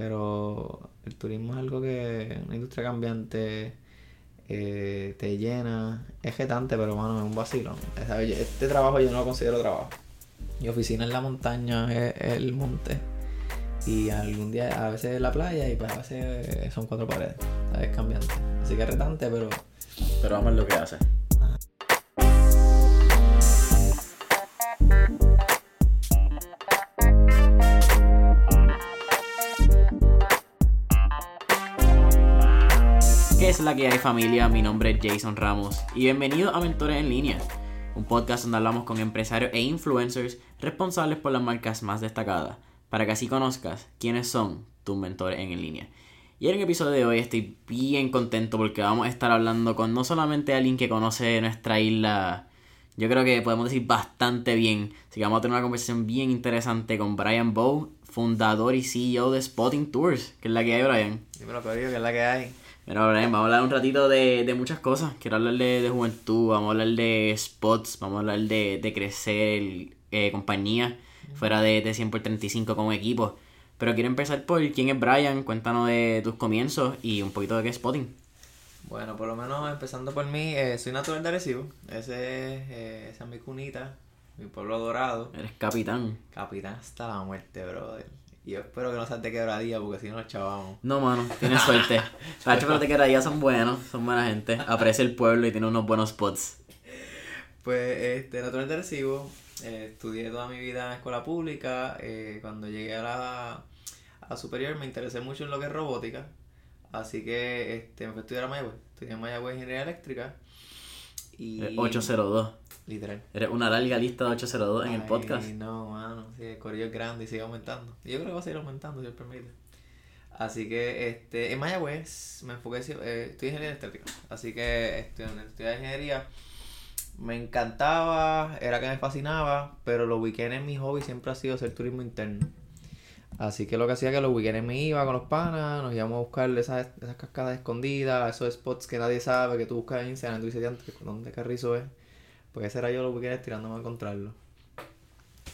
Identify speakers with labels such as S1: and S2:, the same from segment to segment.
S1: pero el turismo es algo que, una industria cambiante, eh, te llena, es jetante, pero bueno, es un vacilo. Este trabajo yo no lo considero trabajo. Mi oficina en la montaña es, el monte. Y algún día, a veces la playa y pues a veces son cuatro paredes. Es cambiante. Así que es retante, pero...
S2: Pero vamos a lo que hace. Es la que hay familia? Mi nombre es Jason Ramos y bienvenido a Mentores en Línea, un podcast donde hablamos con empresarios e influencers responsables por las marcas más destacadas, para que así conozcas quiénes son tus mentores en línea. Y en el episodio de hoy estoy bien contento porque vamos a estar hablando con no solamente alguien que conoce nuestra isla, yo creo que podemos decir bastante bien, así que vamos a tener una conversación bien interesante con Brian Bow, fundador y CEO de Spotting Tours, que es la que hay, Brian.
S1: Dímelo, que es la que hay.
S2: Pero vamos a hablar un ratito de, muchas cosas. Quiero hablar de, juventud, vamos a hablar de spots, vamos a hablar de, crecer eh, compañía fuera de, de 100 por 35 como equipo. Pero quiero empezar por quién es Brian, cuéntanos de tus comienzos y un poquito de qué es spotting.
S1: Bueno, por lo menos empezando por mí, eh, soy natural de Arecibo. Ese, eh, esa es mi cunita, mi pueblo dorado.
S2: Eres capitán.
S1: Capitán hasta la muerte, brother. Y yo espero que no seas de quebradía porque si no nos chavamos.
S2: No, mano, tienes suerte. Los de quebradía son buenos, son buena gente. Aprecia el pueblo y tiene unos buenos spots.
S1: Pues, este, natural de Recibo. Eh, estudié toda mi vida en escuela pública. Eh, cuando llegué a la, a superior me interesé mucho en lo que es robótica. Así que este, me fui a estudiar a Mayagüez. Estudié en Mayagüez Ingeniería Eléctrica.
S2: Y... 802.
S1: Literal.
S2: Eres una larga lista de 802 en el podcast.
S1: No, mano. Sí, el es grande y sigue aumentando. Y yo creo que va a seguir aumentando, si Dios permite. Así que este, en Mayagüez me enfoqué, eh, estudié ingeniería eléctrica. Así que estudié, estudié ingeniería. Me encantaba, era que me fascinaba, pero los weekends en mi hobby siempre ha sido hacer turismo interno. Así que lo que hacía que los weekends me iba con los panas, nos íbamos a buscar esas, esas cascadas escondidas, esos spots que nadie sabe, que tú buscas en Instagram tú dices, ¿dónde Carrizo es? Pues ese era yo lo que quería tirándome a encontrarlo.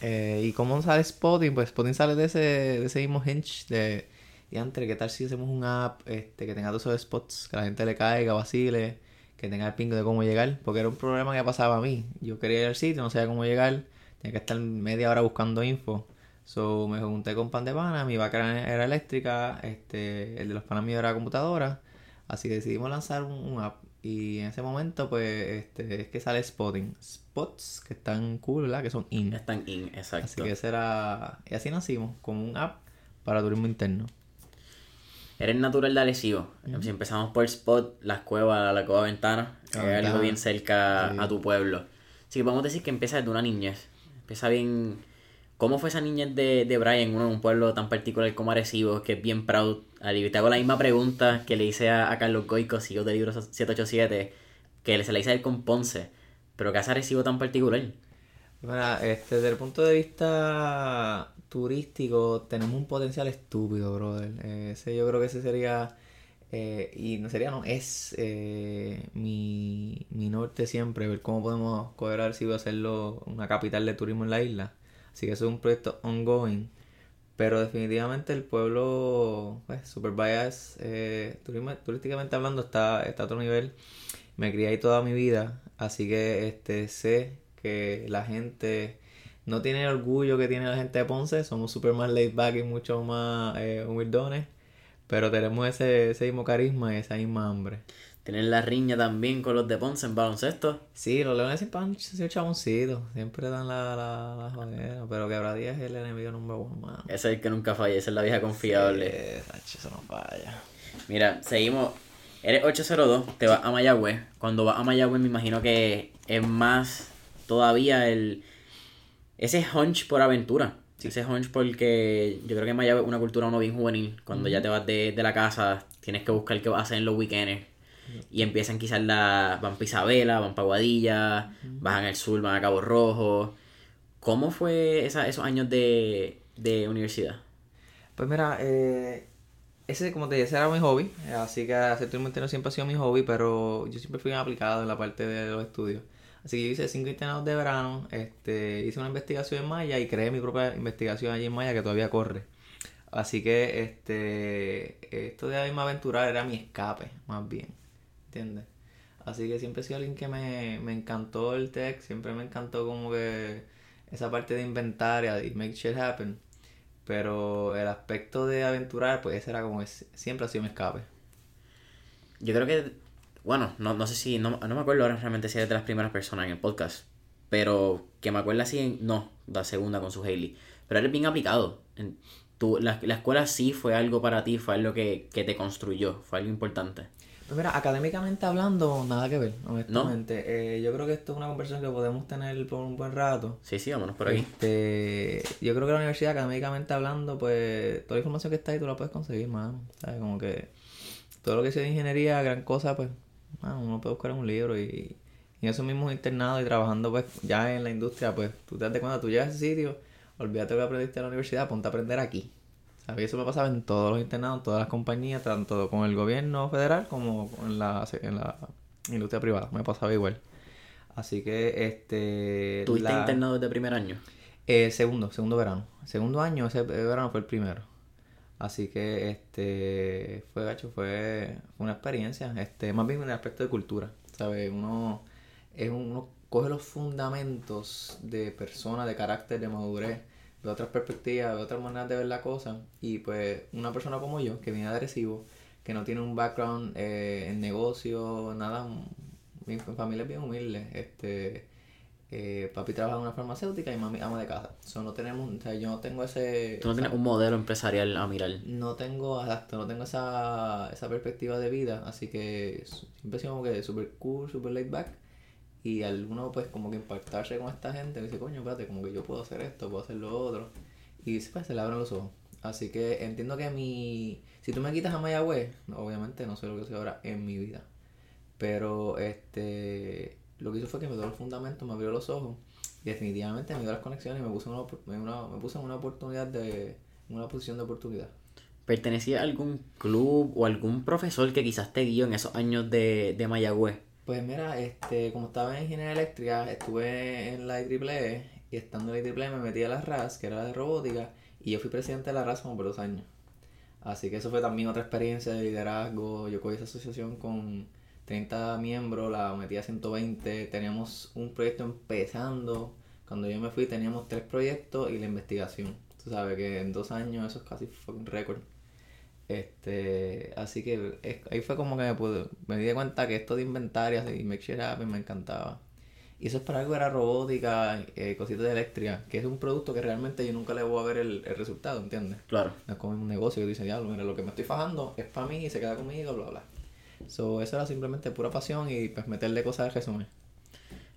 S1: Eh, ¿Y cómo sale Spotting? Pues Spotting sale de ese, de ese mismo hinge de... Y antes, ¿qué tal si hacemos un app este, que tenga todos esos spots? Que la gente le caiga, vacile, que tenga el ping de cómo llegar. Porque era un problema que pasaba a mí. Yo quería ir al sitio, no sabía cómo llegar. Tenía que estar media hora buscando info. So me junté con pan de pana, mi vaca era eléctrica, este, el de los panas míos era computadora. Así decidimos lanzar un app y en ese momento, pues, este, es que sale spotting. Spots que están cool, ¿verdad? Que son in.
S2: Están in, exacto.
S1: Así que ese era... Y así nacimos, como un app para turismo interno.
S2: Eres natural de Arecibo. Si empezamos por Spot, las cuevas, la cueva ventana, algo bien cerca a tu pueblo. Así que podemos decir que empieza desde una niñez. Empieza bien ¿Cómo fue esa niñez de, de Brian en un pueblo tan particular como Arecibo, que es bien proud? Te hago la misma pregunta que le hice a, Carlos Goico, CEO de Libro 787, que se la hice a él con Ponce. Pero ¿qué hace Arecibo tan particular?
S1: Bueno, este, desde el punto de vista turístico, tenemos un potencial estúpido, brother. Eh, ese, yo creo que ese sería... Eh, y no sería, no, es eh, mi, mi norte siempre, ver cómo podemos coger Arecibo y hacerlo una capital de turismo en la isla. Así que eso es un proyecto ongoing. Pero definitivamente el pueblo, pues, Super Bias, eh, turísticamente hablando, está, está a otro nivel. Me crié ahí toda mi vida, así que este sé que la gente no tiene el orgullo que tiene la gente de Ponce, somos super más laid back y mucho más eh, humildones, pero tenemos ese, ese mismo carisma y esa misma hambre.
S2: Tienen la riña también con los de Ponce en baloncesto.
S1: Sí, los leones siempre han sido chaboncitos. Siempre dan la, la, la Pero Quebradía es el enemigo número uno, mano.
S2: Ese es el que nunca falla. Esa es la vieja confiable.
S1: Sí, eso no falla.
S2: Mira, seguimos. Eres 802, te vas a Mayagüez. Cuando vas a Mayagüez me imagino que es más todavía el... Ese hunch por aventura. Sí. Ese hunch porque yo creo que en Mayagüez es una cultura uno bien juvenil. Cuando ya te vas de, de la casa, tienes que buscar qué vas a hacer en los weekends y empiezan quizás la. van para Isabela, van para Guadilla, bajan al sur, van a Cabo Rojo. ¿Cómo fue esa, esos años de, de universidad?
S1: Pues mira, eh, ese, como te dije, ese era mi hobby. Así que hacer turismo interno siempre ha sido mi hobby, pero yo siempre fui aplicado en la parte de los estudios. Así que yo hice cinco internados de verano, este, hice una investigación en Maya y creé mi propia investigación allí en Maya que todavía corre. Así que este esto de irme a aventurar era mi escape, más bien. ¿Entiendes? Así que siempre he sido alguien que me, me encantó el tech, siempre me encantó como que esa parte de inventar y make shit happen. Pero el aspecto de aventurar, pues ese era como, es- siempre ha sido mi escape.
S2: Yo creo que, bueno, no, no sé si, no, no me acuerdo ahora realmente si eres de las primeras personas en el podcast, pero que me acuerdo así, no, la segunda con su Hailey, pero eres bien aplicado. Tu, la, la escuela sí fue algo para ti, fue algo que, que te construyó, fue algo importante.
S1: Pues mira, académicamente hablando, nada que ver, honestamente. Eh, yo creo que esto es una conversación que podemos tener por un buen rato.
S2: Sí, sí, vámonos por ahí.
S1: Este, yo creo que la universidad, académicamente hablando, pues toda la información que está ahí tú la puedes conseguir, mano. ¿Sabes? Como que todo lo que sea de ingeniería, gran cosa, pues, mano, uno puede buscar en un libro y, y en esos mismos internados y trabajando, pues, ya en la industria, pues, tú te das cuenta, tú llegas a ese sitio, olvídate de lo que aprendiste en la universidad, ponte a aprender aquí. ¿Sabes? Y eso me pasaba en todos los internados, en todas las compañías, tanto con el gobierno federal como en la, en la industria privada. Me pasaba igual. Así que, este...
S2: ¿Tuviste
S1: la-
S2: internado desde primer año?
S1: eh, segundo, segundo verano. Segundo año, ese verano fue el primero. Así que este fue gacho, fue, fue una experiencia, este, más bien en el aspecto de cultura, ¿sabes? Uno es uno coge los fundamentos de persona, de carácter, de madurez, de otras perspectivas, de otras maneras de ver la cosa, y pues una persona como yo, que viene agresivo, que no tiene un background eh, en negocio, nada, mi familia es bien humilde, este eh, papi trabaja en una farmacéutica y mami ama de casa. So, no tenemos, o sea, yo no tengo ese...
S2: Tú no tienes un modelo empresarial a mirar.
S1: No tengo, exacto, no tengo esa, esa perspectiva de vida, así que siempre sido como que super cool, super laid back. Y alguno pues como que impactarse con esta gente, dice, coño, espérate, como que yo puedo hacer esto, puedo hacer lo otro. Y pues, se le abren los ojos. Así que entiendo que mi... Si tú me quitas a Mayagüez, obviamente no sé lo que soy ahora en mi vida. Pero este lo que hizo fue que me dio los fundamentos, me abrió los ojos y definitivamente me dio las conexiones y me puso una, una- me puse en una oportunidad de una posición de oportunidad.
S2: ¿Pertenecía a algún club o algún profesor que quizás te guió en esos años de, de Mayagüez?
S1: Pues mira, este, como estaba en ingeniería eléctrica, estuve en la IEEE y estando en la IEEE me metí a la RAS, que era la de robótica, y yo fui presidente de la RAS como por dos años. Así que eso fue también otra experiencia de liderazgo. Yo cogí esa asociación con 30 miembros, la metí a 120, teníamos un proyecto empezando. Cuando yo me fui teníamos tres proyectos y la investigación. Tú sabes que en dos años eso es casi fucking récord. Este, así que es- ahí fue como que me, pude, me di cuenta que esto de inventarios y make shit happen me encantaba. Y eso es para algo que era robótica, eh, cositas de eléctrica, que es un producto que realmente yo nunca le voy a ver el, el resultado, ¿entiendes?
S2: Claro.
S1: No es como un negocio que dice, diablo, mira, lo que me estoy fajando es para mí y se queda conmigo, bla, bla. So, eso era simplemente pura pasión y pues meterle cosas al resumen.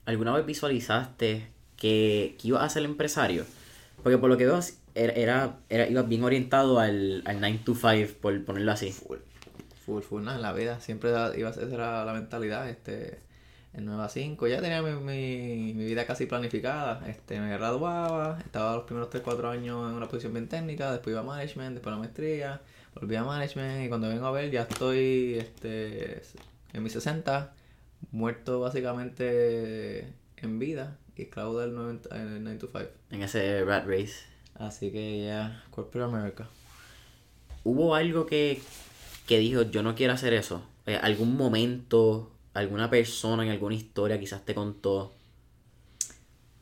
S2: ¿Alguna vez visualizaste que, que ibas a ser empresario? Porque por lo que veo, era, era, era- ibas bien orientado al, al 9 to 5, por ponerlo así.
S1: Full, full, full, nada, en la vida. Siempre iba a ser la mentalidad, este, en 9 a 5. Ya tenía mi, mi, vida casi planificada. Este, me graduaba, estaba los primeros 3, 4 años en una posición bien técnica, después iba a management, después a la maestría, volví a management y cuando vengo a ver ya estoy, este, en mis 60, muerto básicamente en vida del 9, el 9 to 5.
S2: En ese rat race.
S1: Así que ya, Corporate America.
S2: ¿Hubo algo que, que dijo, yo no quiero hacer eso? Eh, ¿Algún momento, alguna persona en alguna historia quizás te contó?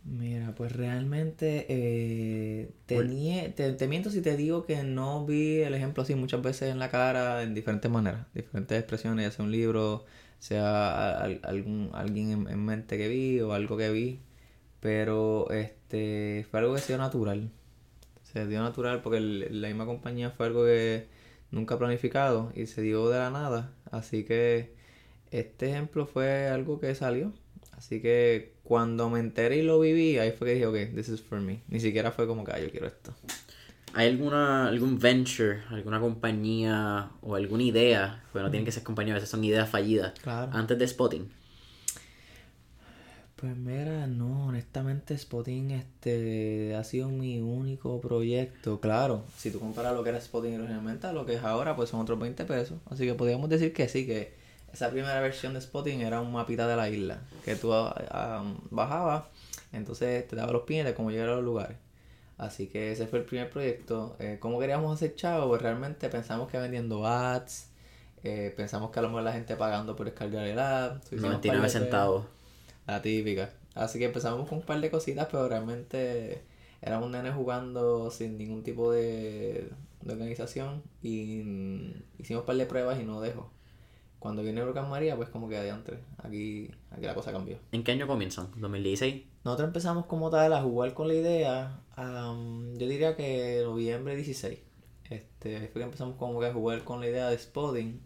S1: Mira, pues realmente eh, te, nie- te, te miento si te digo que no vi el ejemplo así muchas veces en la cara en diferentes maneras, diferentes expresiones, ya sea un libro, sea al- algún alguien en, en mente que vi o algo que vi, pero este fue algo que se dio natural, se dio natural porque el- la misma compañía fue algo que nunca planificado y se dio de la nada, así que este ejemplo fue algo que salió. Así que cuando me enteré y lo viví, ahí fue que dije, ok, this is for me. Ni siquiera fue como que, ah, yo quiero esto.
S2: ¿Hay alguna, algún venture, alguna compañía o alguna idea? Porque no tienen que ser compañía, a veces son ideas fallidas.
S1: Claro.
S2: Antes de Spotting.
S1: Pues mira, no, honestamente Spotting este ha sido mi único proyecto. Claro, si tú comparas lo que era Spotting originalmente a lo que es ahora, pues son otros 20 pesos. Así que podríamos decir que sí, que esa primera versión de Spotting era un mapita de la isla. Que tú ah, bajabas, entonces te daba los pines de cómo llegar a los lugares. Así que ese fue el primer proyecto. Eh, ¿Cómo queríamos hacer chavo? Pues realmente pensamos que vendiendo ads, eh, pensamos que a lo mejor la gente pagando por descargar el app.
S2: 99 centavos.
S1: La típica. Así que empezamos con un par de cositas, pero realmente éramos nenes jugando sin ningún tipo de, de organización y hicimos un par de pruebas y no dejó. Cuando viene Huracán María, pues como que adiante, aquí, aquí la cosa cambió.
S2: ¿En qué año comienzan? ¿2016?
S1: Nosotros empezamos como tal a jugar con la idea, yo diría que noviembre 16. Este, fue que empezamos como que a jugar con la idea de spotting,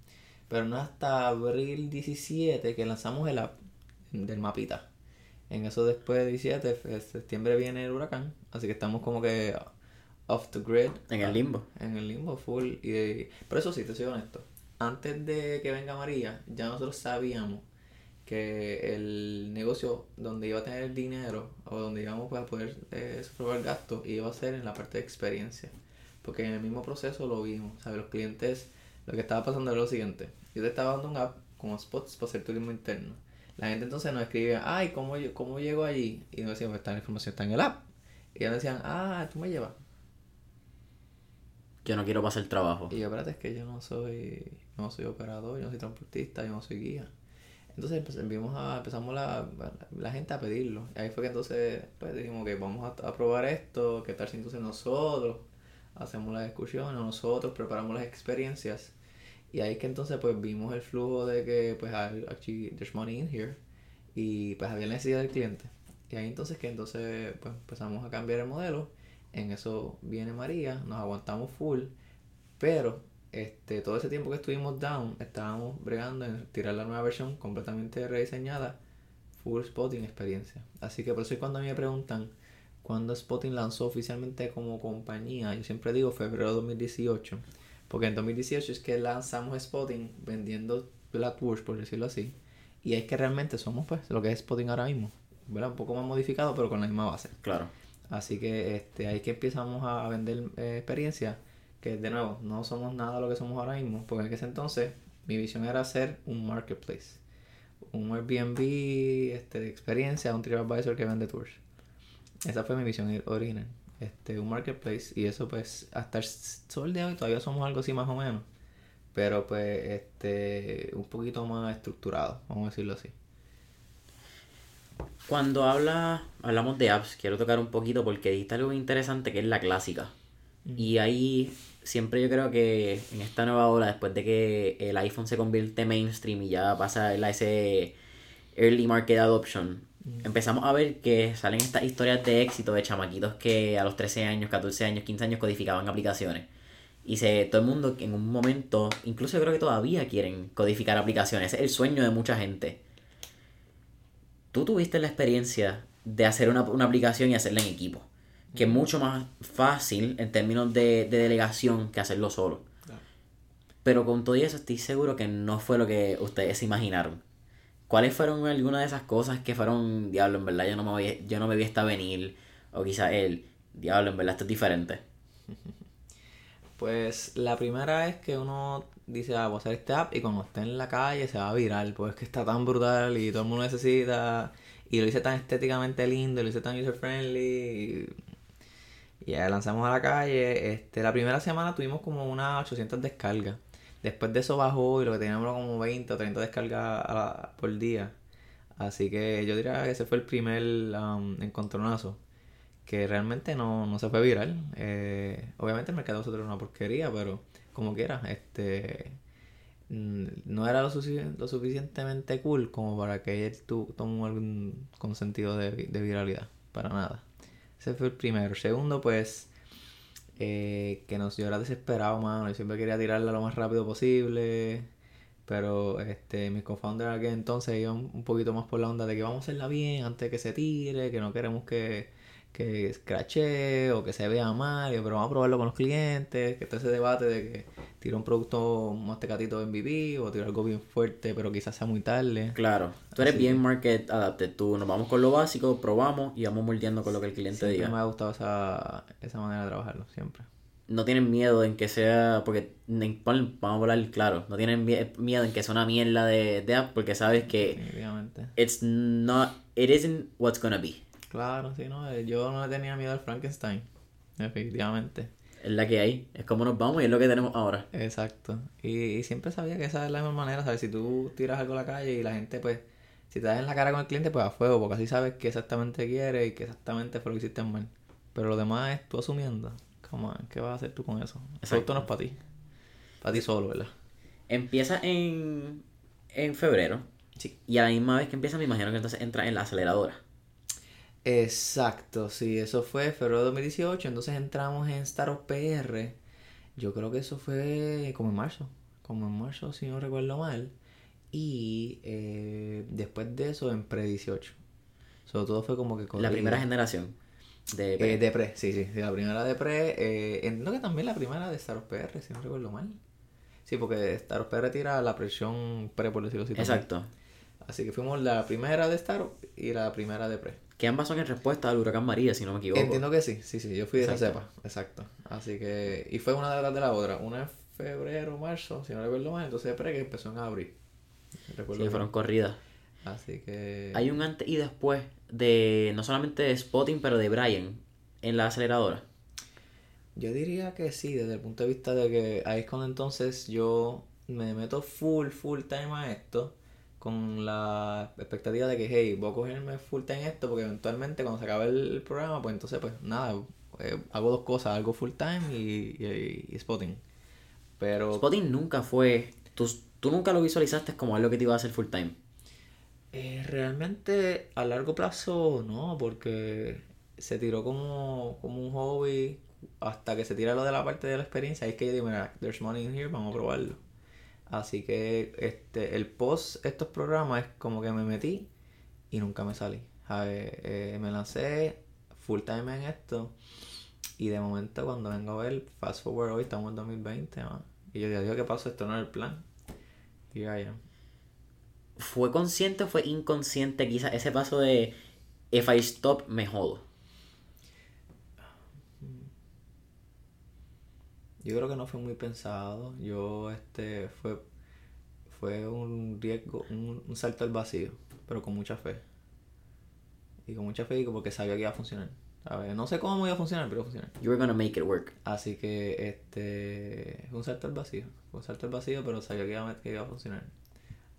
S1: pero no hasta abril 17 que lanzamos el app del mapita. En eso después de 17, septiembre viene el huracán, así que estamos como que off the grid.
S2: En el limbo.
S1: En el limbo full. Y, pero eso sí, te soy honesto. Antes de que venga María, ya nosotros sabíamos que el negocio donde iba a tener el dinero o donde íbamos a poder eh, el gasto iba a ser en la parte de experiencia. Porque en el mismo proceso lo vimos. ¿sabes? Los clientes, lo que estaba pasando era lo siguiente. Yo te estaba dando un app como spots para hacer turismo interno la gente entonces nos escribe, ay, ¿cómo, cómo llego allí? Y nos decíamos, esta información está en el app. Y ellos decían, ah, tú me llevas.
S2: Yo no quiero pasar el trabajo.
S1: Y yo, espérate, es que yo no soy, no soy operador, yo no soy transportista, yo no soy guía. Entonces empezamos a, empezamos la, la, gente a pedirlo. Y ahí fue que entonces pues, dijimos que vamos a, a, probar esto, qué tal si entonces nosotros hacemos las discusiones, nosotros preparamos las experiencias y ahí que entonces pues vimos el flujo de que pues actually there's money in here y pues había necesidad del cliente. Y ahí entonces que entonces pues empezamos a cambiar el modelo. En eso viene María, nos aguantamos full, pero este todo ese tiempo que estuvimos down estábamos bregando en tirar la nueva versión completamente rediseñada, full spotting experiencia. Así que por eso cuando a mí me preguntan cuándo Spotting lanzó oficialmente como compañía, yo siempre digo febrero de 2018 porque en 2018 es que lanzamos Spotting vendiendo Blackbush, por decirlo así. Y es que realmente somos pues lo que es Spotting ahora mismo. ¿verdad? Un poco más modificado, pero con la misma base.
S2: Claro.
S1: Así que este, ahí que empezamos a vender eh, experiencia. Que de nuevo, no somos nada lo que somos ahora mismo. Porque en ese entonces mi visión era hacer un marketplace. Un Airbnb este, de experiencia, un TripAdvisor que vende tours. Esa fue mi visión original este, un marketplace y eso pues hasta el sol de hoy todavía somos algo así más o menos, pero pues este, un poquito más estructurado, vamos a decirlo así.
S2: Cuando habla, hablamos de apps, quiero tocar un poquito porque dijiste algo interesante que es la clásica. Y ahí siempre yo creo que en esta nueva hora, después de que el iPhone se convierte mainstream y ya pasa a ese early market adoption, empezamos a ver que salen estas historias de éxito de chamaquitos que a los 13 años, 14 años, 15 años codificaban aplicaciones. Y se, todo el mundo en un momento, incluso yo creo que todavía quieren codificar aplicaciones. Es el sueño de mucha gente. Tú tuviste la experiencia de hacer una, aplicación y hacerla en equipo. Que es mucho más fácil en términos de, de delegación que hacerlo solo. Pero con todo eso estoy seguro que no fue lo que ustedes se imaginaron. ¿Cuáles fueron algunas de esas cosas que fueron, diablo, en verdad yo no me, voy, yo no me vi esta venir? O quizá él, diablo, en verdad esto es diferente.
S1: Pues la primera es que uno dice, ah, voy a hacer este app y cuando esté en la calle se va a virar, pues es que está tan brutal y todo el mundo necesita. Y lo hice tan estéticamente lindo, lo hice tan user friendly. Y, ya lanzamos a la calle. Este, la primera semana tuvimos como unas 800 descargas. Después de eso bajó y lo que teníamos como 20 o 30 descargas por día. Así que yo diría que ese fue el primer um, encontronazo. Que realmente no, se fue viral. Eh, obviamente el mercado de nosotros era una porquería, pero como quiera, este mm, no era lo, suficientemente cool como para que él tomó algún consentido de viralidad. Para nada. Ese fue el primero. Segundo, pues eh, que nos, yo era desesperado, mano. Yo siempre quería tirarla lo más rápido posible. Pero este, mis co-founders que entonces iban un poquito más por la onda de que vamos a hacerla bien antes de que se tire, que no queremos que, que escrache o que se vea mal, pero vamos a probarlo con los clientes, que está ese debate de que tira un producto más tecatito en MVP o tira algo bien fuerte, pero quizás sea muy tarde.
S2: Claro, tú eres bien market adapted, tú nos vamos con lo básico, probamos y vamos moldeando con lo que el cliente
S1: siempre
S2: diga.
S1: me ha gustado esa, esa manera de trabajarlo, siempre.
S2: No tienen miedo en que sea, porque vamos a hablar claro, no tienen miedo en que sea una mierda de, de app porque sabes que it's not, it isn't what's gonna be.
S1: Claro, sí, no, yo no le tenía miedo al Frankenstein. definitivamente.
S2: Es la que hay, es como nos vamos y es lo que tenemos ahora.
S1: Exacto. Y, y siempre sabía que esa es la misma manera, ¿sabes? Si tú tiras algo a la calle y la gente, pues, si te das en la cara con el cliente, pues a fuego, porque así sabes qué exactamente quiere y qué exactamente fue lo que hiciste mal. Pero lo demás es tú asumiendo. Come on, ¿qué vas a hacer tú con eso? Ese auto no es para ti. Para ti solo, ¿verdad?
S2: Empieza en, en febrero.
S1: Sí.
S2: Y a la misma vez que empieza, me imagino que entonces entra en la aceleradora.
S1: Exacto, sí, eso fue febrero de 2018, entonces entramos en Startup PR. Yo creo que eso fue como en marzo, como en marzo, si no recuerdo mal. Y eh, después de eso en Pre 18. Sobre todo fue como que
S2: La primera generación de...
S1: Eh, de Pre, sí, sí, sí, la primera de Pre. Eh, entiendo que también la primera de Startup PR, si no recuerdo mal. Sí, porque Startup PR tira la presión Pre, por decirlo así. también.
S2: Exacto.
S1: Así que fuimos la primera de Startup y la primera de Pre.
S2: Que ambas son en respuesta al huracán María, si no me equivoco.
S1: Entiendo que sí, sí, sí, yo fui de esa
S2: Exacto.
S1: cepa, exacto. Así que, y fue una detrás de la otra, una en febrero, marzo, si no recuerdo mal, entonces pre que empezó en abril. Recuerdo
S2: Sí, fueron corridas.
S1: Así que,
S2: Hay un antes y después de, no solamente de Spotting, pero de Brian en la aceleradora.
S1: yo diría que sí, desde el punto de vista de que ahí es cuando entonces yo me meto full, full time a esto, con la expectativa de que, hey, voy a cogerme full time esto, porque eventualmente cuando se acabe el programa, pues entonces, pues nada, eh, hago dos cosas, algo full time y, y, y spotting. Pero
S2: Spotting nunca fue... Tú, tú nunca lo visualizaste como algo que te iba a hacer full time.
S1: Eh, realmente a largo plazo no, porque se tiró como, como un hobby hasta que se tira lo de la parte de la experiencia. Ahí es que yo digo, mira, there's money in here, vamos a probarlo. Así que este, el post estos programas es como que me metí y nunca me salí. Eh, me lancé full time en esto y de momento cuando vengo a ver, fast forward hoy, estamos en 2020, man, y yo digo, ¿qué pasó? Esto no era el plan. Y ya,
S2: ¿Fue consciente o fue inconsciente quizás ese paso de if I stop, me jodo?
S1: Yo creo que no fue muy pensado. Yo, este, fue, fue un riesgo, un, un salto al vacío, pero con mucha fe. Y con mucha fe y porque sabía que iba a funcionar. ¿sabes? No sé cómo iba a funcionar, pero iba a funcionar.
S2: You were gonna make it work.
S1: Así que, este, un salto al vacío. Fue un salto al vacío, pero sabía que iba, a- que iba a funcionar.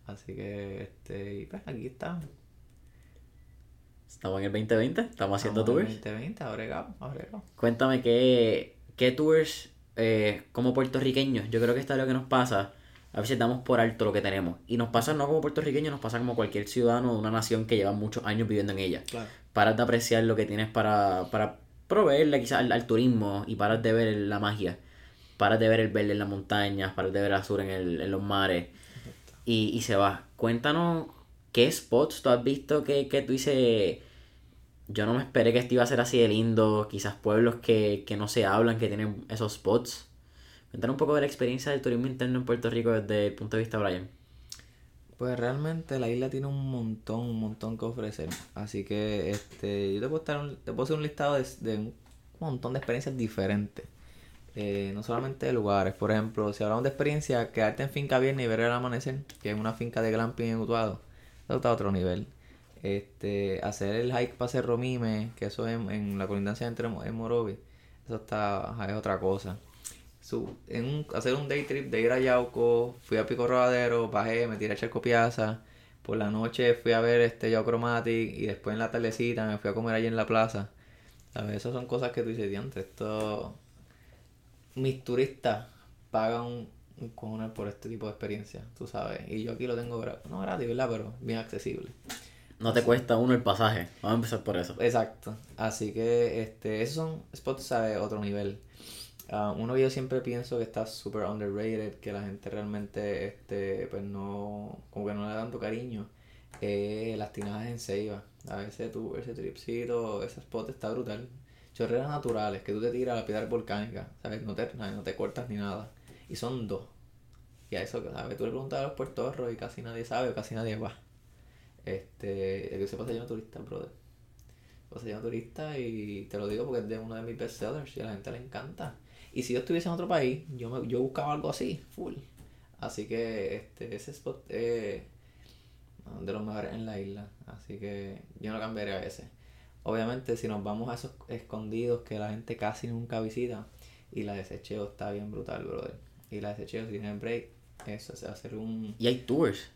S1: Así que, este, y pues aquí estamos.
S2: Estamos en el 2020, estamos haciendo
S1: Estamos en
S2: tours.
S1: 2020, abregado, abregado.
S2: Cuéntame qué, qué tours eh, como puertorriqueños, yo creo que esto es lo que nos pasa. A veces damos por alto lo que tenemos. Y nos pasa no como puertorriqueños, nos pasa como cualquier ciudadano de una nación que lleva muchos años viviendo en ella.
S1: Claro.
S2: Paras de apreciar lo que tienes para, para proveerle quizás al, al turismo y paras de ver la magia. Paras de ver el verde en las montañas, paras de ver el azul en, el- en los mares. Y, y se va. Cuéntanos qué spots tú has visto que, que tú dices, yo no me esperé que esto iba a ser así de lindo. Quizás pueblos que, que no se hablan, que tienen esos spots. Cuéntanos un poco de la experiencia del turismo interno en Puerto Rico desde el punto de vista de Brian.
S1: Pues realmente la isla tiene un montón, un montón que ofrecer. Así que este, yo te puedo, estar un- te puedo hacer un listado de, de un montón de experiencias diferentes. Eh, no solamente de lugares. Por ejemplo, si hablamos de experiencia, quedarte en finca viernes y ver el amanecer, que es una finca de glamping en Utuado, está a otro nivel. Este, hacer el hike para Cerro Mime, que eso es en, la colindancia entre en eso está, es otra cosa. Su- en un- hacer un day trip de ir a Yauco, fui a Pico Rodadero, bajé, me tiré a Charco Piazza, por la noche fui a ver este Yauco Chromatic y después en la tardecita me fui a comer allí en la plaza. ¿Sabes? Esas son cosas que tú dices, diantre, esto... Mis turistas pagan un, un cojones por este tipo de experiencia, tú sabes. Y yo aquí lo tengo, no gratis, ¿verdad? Pero bien accesible.
S2: No te cuesta uno el pasaje. Vamos a empezar por eso.
S1: Exacto. Así que este, esos son spots, ¿sabes? Otro nivel. Ah, uno yo siempre pienso que está súper underrated, que la gente realmente, este, pues no, como que no le da tanto cariño, es las tinajas en Ceiba. A veces tú, ese tripcito, ese spot está brutal. Chorreras naturales, que tú te tiras a la piedra volcánica, ¿sabes? No te, no te cortas ni nada. Y son dos. Y a eso, ¿sabes? Tú le preguntas a los puertorros y casi nadie sabe o casi nadie va. Este, el que sepa se llama turista, brother. Pues se turista y te lo digo porque es de uno de mis bestsellers y a la gente le encanta. Y si yo estuviese en otro país, yo, me, yo buscaba algo así, full. Así que este, ese spot es de los mejores en la isla. Así que yo no cambiaría ese. obviamente si nos vamos a esos escondidos que la gente casi nunca visita, y la de Secheo está bien brutal, brother. Y la de Secheo, si tienen break, eso a hacer un...
S2: Y hay tours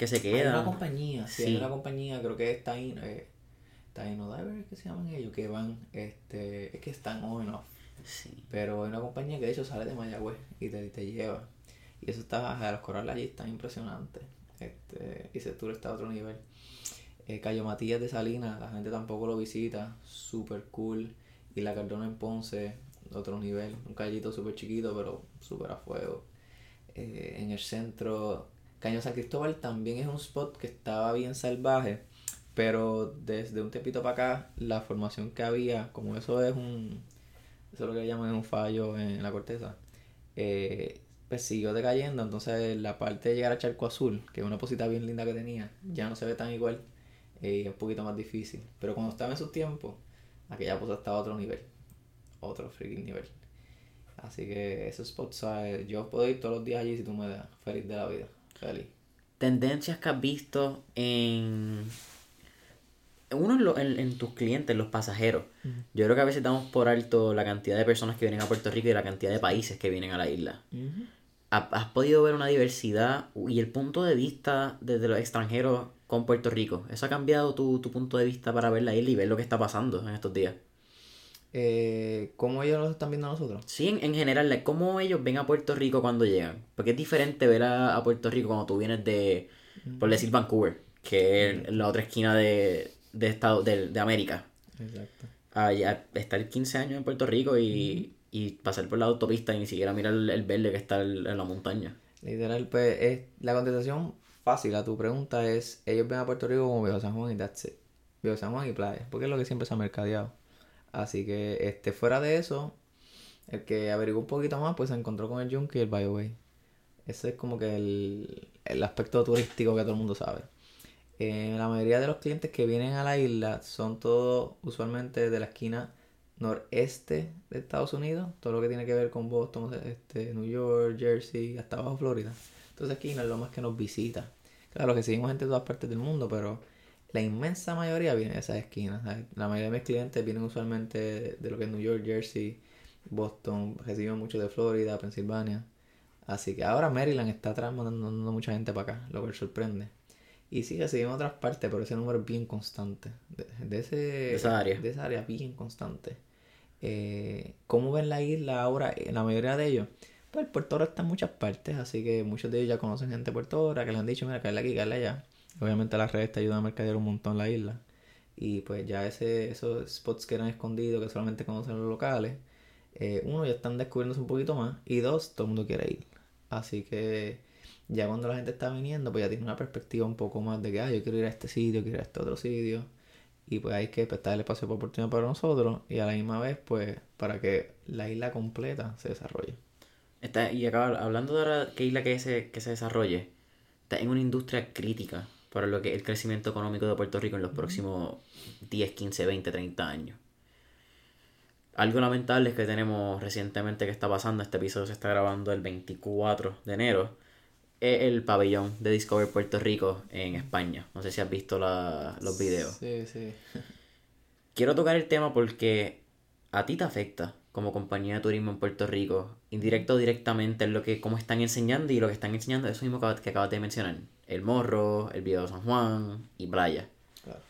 S2: que se
S1: Hay
S2: quedan.
S1: una compañía, sí, hay
S2: Sí.
S1: una compañía, creo que es Taino, eh, Taino Diver, que se llaman ellos, que van, este, es que están on and off.
S2: Sí.
S1: Pero hay una compañía que de hecho sale de Mayagüez y te, te lleva. Y eso está, a los corrales allí están impresionantes. Este, y ese tour está a otro nivel. Eh, Cayo Matías de Salinas, la gente tampoco lo visita, super cool. Y la Cardona en Ponce, otro nivel. Un callito súper chiquito, pero súper a fuego. Eh, en el centro, Caño San Cristóbal también es un spot que estaba bien salvaje. Pero desde un tiempito para acá, la formación que había, como eso es un, eso es lo que llaman un fallo en la corteza, eh, pues siguió decayendo, entonces la parte de llegar a Charco Azul, que es una posita bien linda que tenía, ya no se ve tan igual eh, y es un poquito más difícil. Pero cuando estaba en sus tiempos, aquella posa estaba a otro nivel, otro freaking nivel. Así que esos spots, yo puedo ir todos los días allí si tú me das, feliz de la vida,
S2: Tendencias que has visto en. Uno en, lo- en- en tus clientes, los pasajeros. Yo creo que a veces damos por alto la cantidad de personas que vienen a Puerto Rico y la cantidad de países que vienen a la isla. ¿Ha- ¿Has podido ver una diversidad y el punto de vista desde los extranjeros con Puerto Rico? ¿Eso ha cambiado tu, tu punto de vista para ver la isla y ver lo que está pasando en estos días?
S1: Eh, ¿Cómo ellos lo están viendo a nosotros?
S2: Sí, en, en general, ¿cómo ellos ven a Puerto Rico cuando llegan? Porque es diferente ver a, a Puerto Rico cuando tú vienes de, por decir, Vancouver, que es la otra esquina de, de, estado, de, de América.
S1: Exacto.
S2: A, estar 15 años en Puerto Rico y, y pasar por la autopista y ni siquiera mirar el, el verde que está en, en la montaña.
S1: Literal, pues es, la contestación fácil a tu pregunta es, ellos ven a Puerto Rico como Viejo San Juan y that's it. Viejo San Juan y playa, porque es lo que siempre se ha mercadeado. Así que, este, fuera de eso, el que averiguó un poquito más, pues se encontró con el Junkie y el Bioway. Ese es como que el, el aspecto turístico que todo el mundo sabe. Eh, la mayoría de los clientes que vienen a la isla son todos usualmente de la esquina noreste de Estados Unidos, todo lo que tiene que ver con Boston, este, New York, Jersey, hasta abajo Florida. Entonces aquí no es lo más que nos visita. Claro que seguimos gente de todas partes del mundo, pero la inmensa mayoría viene de esas esquinas. ¿sabes? La mayoría de mis clientes vienen usualmente de, de lo que es New York, Jersey, Boston, reciben mucho de Florida, Pensilvania. Así que ahora Maryland está atrás mandando mucha gente para acá, lo que sorprende. Y sí, recibimos otras partes, pero ese número es bien constante. De, de ese, de
S2: esa área.
S1: De esa área bien constante. Eh, ¿Cómo ven la isla ahora? En la mayoría de ellos. Pues Puerto Oro está en muchas partes, así que muchos de ellos ya conocen gente de Puerto Oro, que les han dicho, mira, caerle aquí, caerle allá. Obviamente las redes te ayudan a mercadear un montón la isla. Y pues ya ese, esos spots que eran escondidos, que solamente conocen los locales, eh, uno, ya están descubriéndose un poquito más. Y dos, todo el mundo quiere ir. Así que ya cuando la gente está viniendo, pues ya tiene una perspectiva un poco más de que, ah, yo quiero ir a este sitio, quiero ir a este otro sitio. Y pues hay que prestar el espacio de oportunidad para nosotros y a la misma vez, pues, para que la isla completa se desarrolle.
S2: Está, y acá, hablando de ahora que isla que se, que se desarrolle, está en una industria crítica para lo que es el crecimiento económico de Puerto Rico en los próximos 10, 15, 20, 30 años. Algo lamentable es que tenemos recientemente que está pasando, este episodio se está grabando el 24 de enero, es el pabellón de Discover Puerto Rico en España. No sé si has visto la- los videos.
S1: Sí, sí.
S2: Quiero tocar el tema porque a ti te afecta como compañía de turismo en Puerto Rico, indirecto o directamente, en lo que cómo están enseñando y lo que están enseñando, eso mismo que, que acabas de mencionar. El Morro, el Video de San Juan y Playa.
S1: Claro.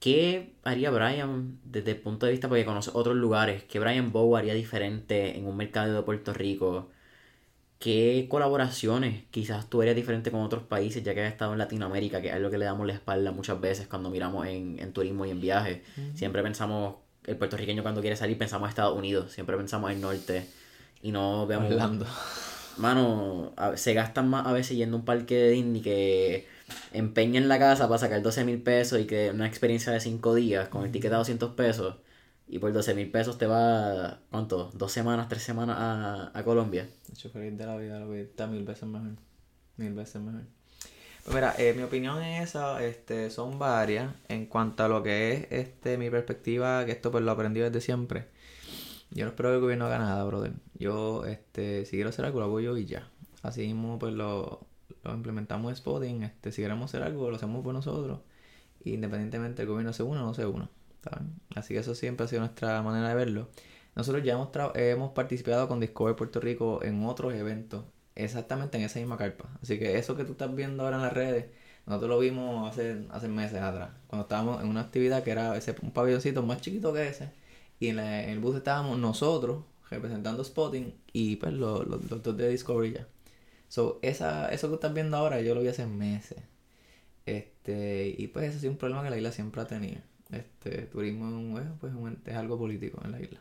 S2: ¿Qué haría Brian desde el punto de vista, porque conoce otros lugares, qué Brian Bow haría diferente en un mercado de Puerto Rico? ¿Qué colaboraciones quizás tú harías diferente con otros países, ya que has estado en Latinoamérica, que es algo que le damos la espalda muchas veces cuando miramos en, en turismo y en viajes? Siempre pensamos, el puertorriqueño cuando quiere salir pensamos en Estados Unidos, siempre pensamos en norte y no vemos...
S1: Orlando.
S2: Mano, a- se gastan más a veces yendo a un parque de Disney que empeñan la casa para sacar 12 mil pesos y que una experiencia de 5 días con el ticket a 200 pesos y por 12 mil pesos te va, ¿cuánto? ¿Dos semanas, tres semanas a, a Colombia?
S1: Feliz de la vida, lo mil veces mejor. Mil veces mejor. Pues mira, eh, mi opinión es esa, este, son varias. En cuanto a lo que es este, mi perspectiva, que esto pues lo aprendí desde siempre. Yo no espero que el gobierno haga nada, brother. Yo, este, si quiero hacer algo, lo hago yo y ya. Así mismo, pues lo, lo implementamos en Spotting. Este, si queremos hacer algo, lo hacemos por nosotros. Independientemente del gobierno se una o no se una. Así que eso siempre ha sido nuestra manera de verlo. Nosotros ya hemos, hemos participado con Discover Puerto Rico en otros eventos, exactamente en esa misma carpa. Así que eso que tú estás viendo ahora en las redes, nosotros lo vimos hace, hace meses atrás, cuando estábamos en una actividad que era ese, un pabelloncito más chiquito que ese, y en, el bus estábamos nosotros representando Spotting y pues los, los, dos de Discovery ya. So, esa, eso que estás viendo ahora yo lo vi hace meses. Este, y pues ese sido un problema que la isla siempre ha tenido. Este, turismo es, pues, es algo político en la isla.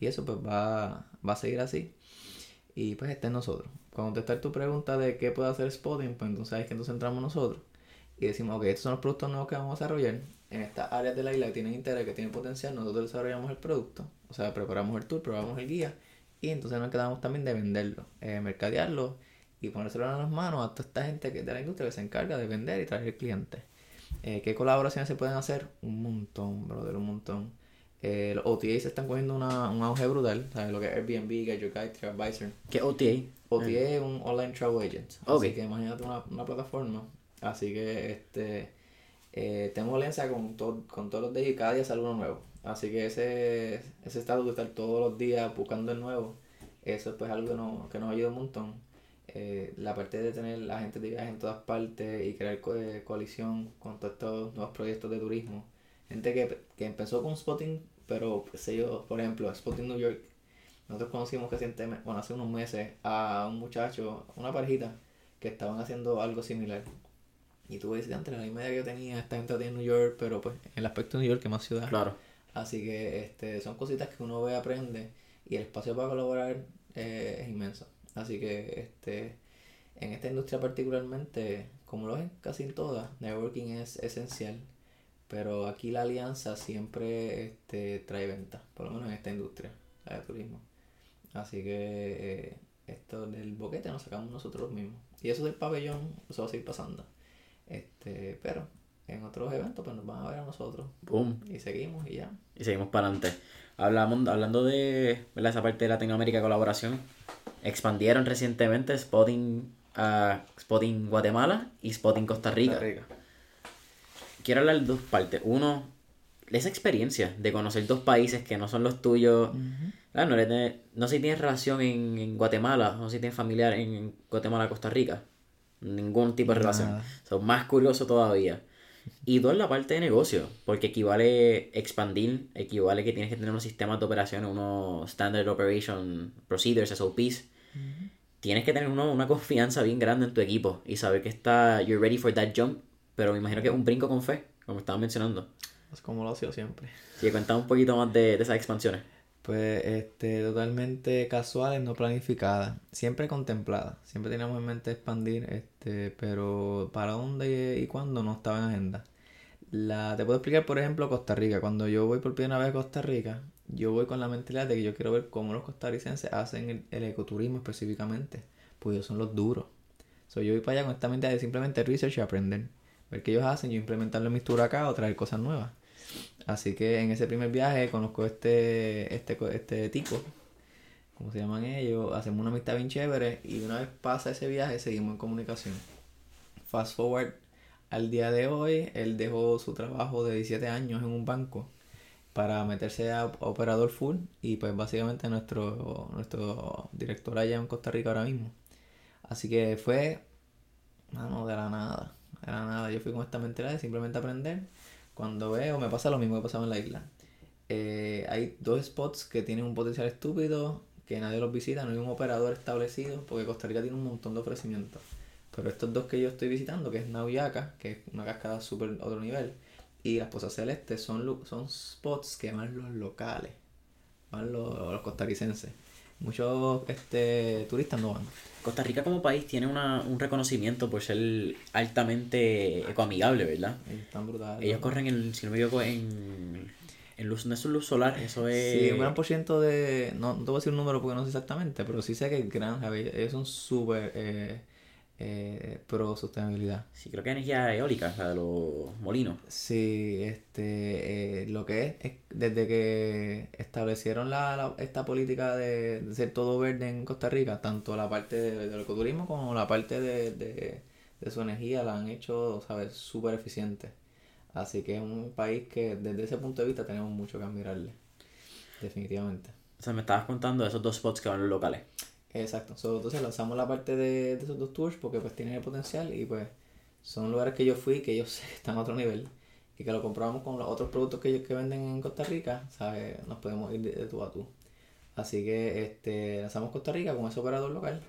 S1: Y eso pues va, va a seguir así. Y pues está en nosotros. Para contestar tu pregunta de qué puede hacer Spotting, pues entonces ahí es que entonces entramos nosotros. Y decimos, ok, estos son los productos nuevos que vamos a desarrollar. En estas áreas de la isla que tienen interés, que tienen potencial, nosotros desarrollamos el producto. O sea, preparamos el tour, probamos el guía. Y entonces nos quedamos también de venderlo, eh, mercadearlo y ponérselo en las manos a toda esta gente que de la industria que se encarga de vender y traer clientes. Eh, ¿Qué colaboraciones se pueden hacer? Un montón, brother, un montón. Eh, los OTA se están cogiendo una, un auge brutal, ¿sabes? Lo que es Airbnb, Get Your Guide, TripAdvisor.
S2: ¿Qué OTA?
S1: OTA es un Online Travel Agent. Así que imagínate una, una plataforma. Así que este eh, tenemos alianza con, con todos los días y cada día sale uno nuevo. Así que ese, ese estado de estar todos los días buscando el nuevo, eso es pues algo que nos, que nos ayuda un montón. Eh, la parte de tener la gente de viaje en todas partes y crear coalición con todos estos nuevos proyectos de turismo. Gente que, que empezó con Spotting pero, sé yo, por ejemplo, Spotting New York, nosotros conocimos recientemente, bueno, hace unos meses, a un muchacho, una parejita, que estaban haciendo algo similar. Y tú ves, antes la idea que yo tenía, esta gente en New York, pero pues en el aspecto de New York, que más ciudad.
S2: Claro.
S1: Así que este, son cositas que uno ve, aprende, y el espacio para colaborar eh, es inmenso. Así que este, en esta industria particularmente, como lo es casi en todas, networking es esencial pero aquí la alianza siempre este, trae venta, por lo menos en esta industria, la de turismo. Así que eh, esto del boquete nos sacamos nosotros mismos. Y eso del pabellón, eso va a seguir pasando. Este, pero en otros eventos pues nos van a ver a nosotros.
S2: Boom.
S1: Y seguimos y ya.
S2: Y seguimos para adelante. Hablamos, hablando de esa parte de Latinoamérica colaboración, expandieron recientemente Spotting, a Spotting Guatemala y Spotting Costa Rica. Costa Rica quiero hablar de dos partes. Uno, esa experiencia de conocer dos países que no son los tuyos. no, no, sé si tienes relación en, Guatemala, no sé si tienes familiar en Guatemala, Costa Rica. Ningún tipo de relación. Son más curioso todavía. Y dos, la parte de negocio, porque equivale expandir, equivale que tienes que tener unos sistemas de operación, unos Standard Operation Procedures, SOPs. Tienes que tener uno, una confianza bien grande en tu equipo y saber que está, you're ready for that jump pero me imagino que es un brinco con fe, como estaba mencionando.
S1: Es como lo ha sido siempre.
S2: Sí, cuéntame un poquito más de, esas expansiones.
S1: Pues este, totalmente casuales, no planificadas, siempre contempladas. Siempre teníamos en mente expandir, este, pero para dónde y cuándo no estaba en agenda. La, te puedo explicar, por ejemplo, Costa Rica. Cuando yo voy por primera vez a Costa Rica, yo voy con la mentalidad de que yo quiero ver cómo los costarricenses hacen el, ecoturismo específicamente, pues ellos son los duros. So, yo voy para allá con esta mentalidad de simplemente research y aprender ver qué ellos hacen, yo implementarlo en mi tour acá o traer cosas nuevas. Así que en ese primer viaje conozco este, este, este tipo, como se llaman ellos, hacemos una amistad bien chévere y una vez pasa ese viaje seguimos en comunicación. Fast forward al día de hoy, él dejó su trabajo de 17 años en un banco para meterse a operador full y pues básicamente nuestro, nuestro director allá en Costa Rica ahora mismo. Así que fue, mano, de la nada era nada, yo fui con esta mentalidad de simplemente aprender. Cuando veo, me pasa lo mismo que pasaba en la isla. Eh, hay dos spots que tienen un potencial estúpido, que nadie los visita, no hay un operador establecido, porque Costa Rica tiene un montón de ofrecimientos. Pero estos dos que yo estoy visitando, que es Nauyaca, que es una cascada super otro nivel, y las Pozas Celestes, son, son spots que van los locales, van los costarricenses. Muchos este, turistas no van.
S2: Costa Rica como país tiene una, un reconocimiento por ser altamente ecoamigable, ¿verdad?
S1: Están brutales.
S2: Ellos corren, el, si no me equivoco, en, en luz, no es luz solar, eso es...
S1: Sí, un gran por ciento de... No, no te voy a decir un número porque no sé exactamente, pero sí sé que es gran, ellos son súper... Eh, eh, pro sostenibilidad.
S2: Sí, creo que energía eólica, la de los molinos.
S1: Sí, este, eh, lo que es, es, desde que establecieron la, esta política de, ser todo verde en Costa Rica, tanto la parte del ecoturismo como la parte de, de, su energía la han hecho, ¿sabes?, súper eficiente. Así que es un país que desde ese punto de vista tenemos mucho que admirarle. Definitivamente.
S2: O sea, me estabas contando de esos dos spots que van los locales.
S1: Exacto. So, entonces lanzamos la parte de, esos dos tours porque pues tienen el potencial y pues son lugares que yo fui que que están a otro nivel y que lo comprobamos con los otros productos que ellos que venden en Costa Rica, ¿sabes? Nos podemos ir de, de tú a tú. Así que este, lanzamos Costa Rica con ese operador local,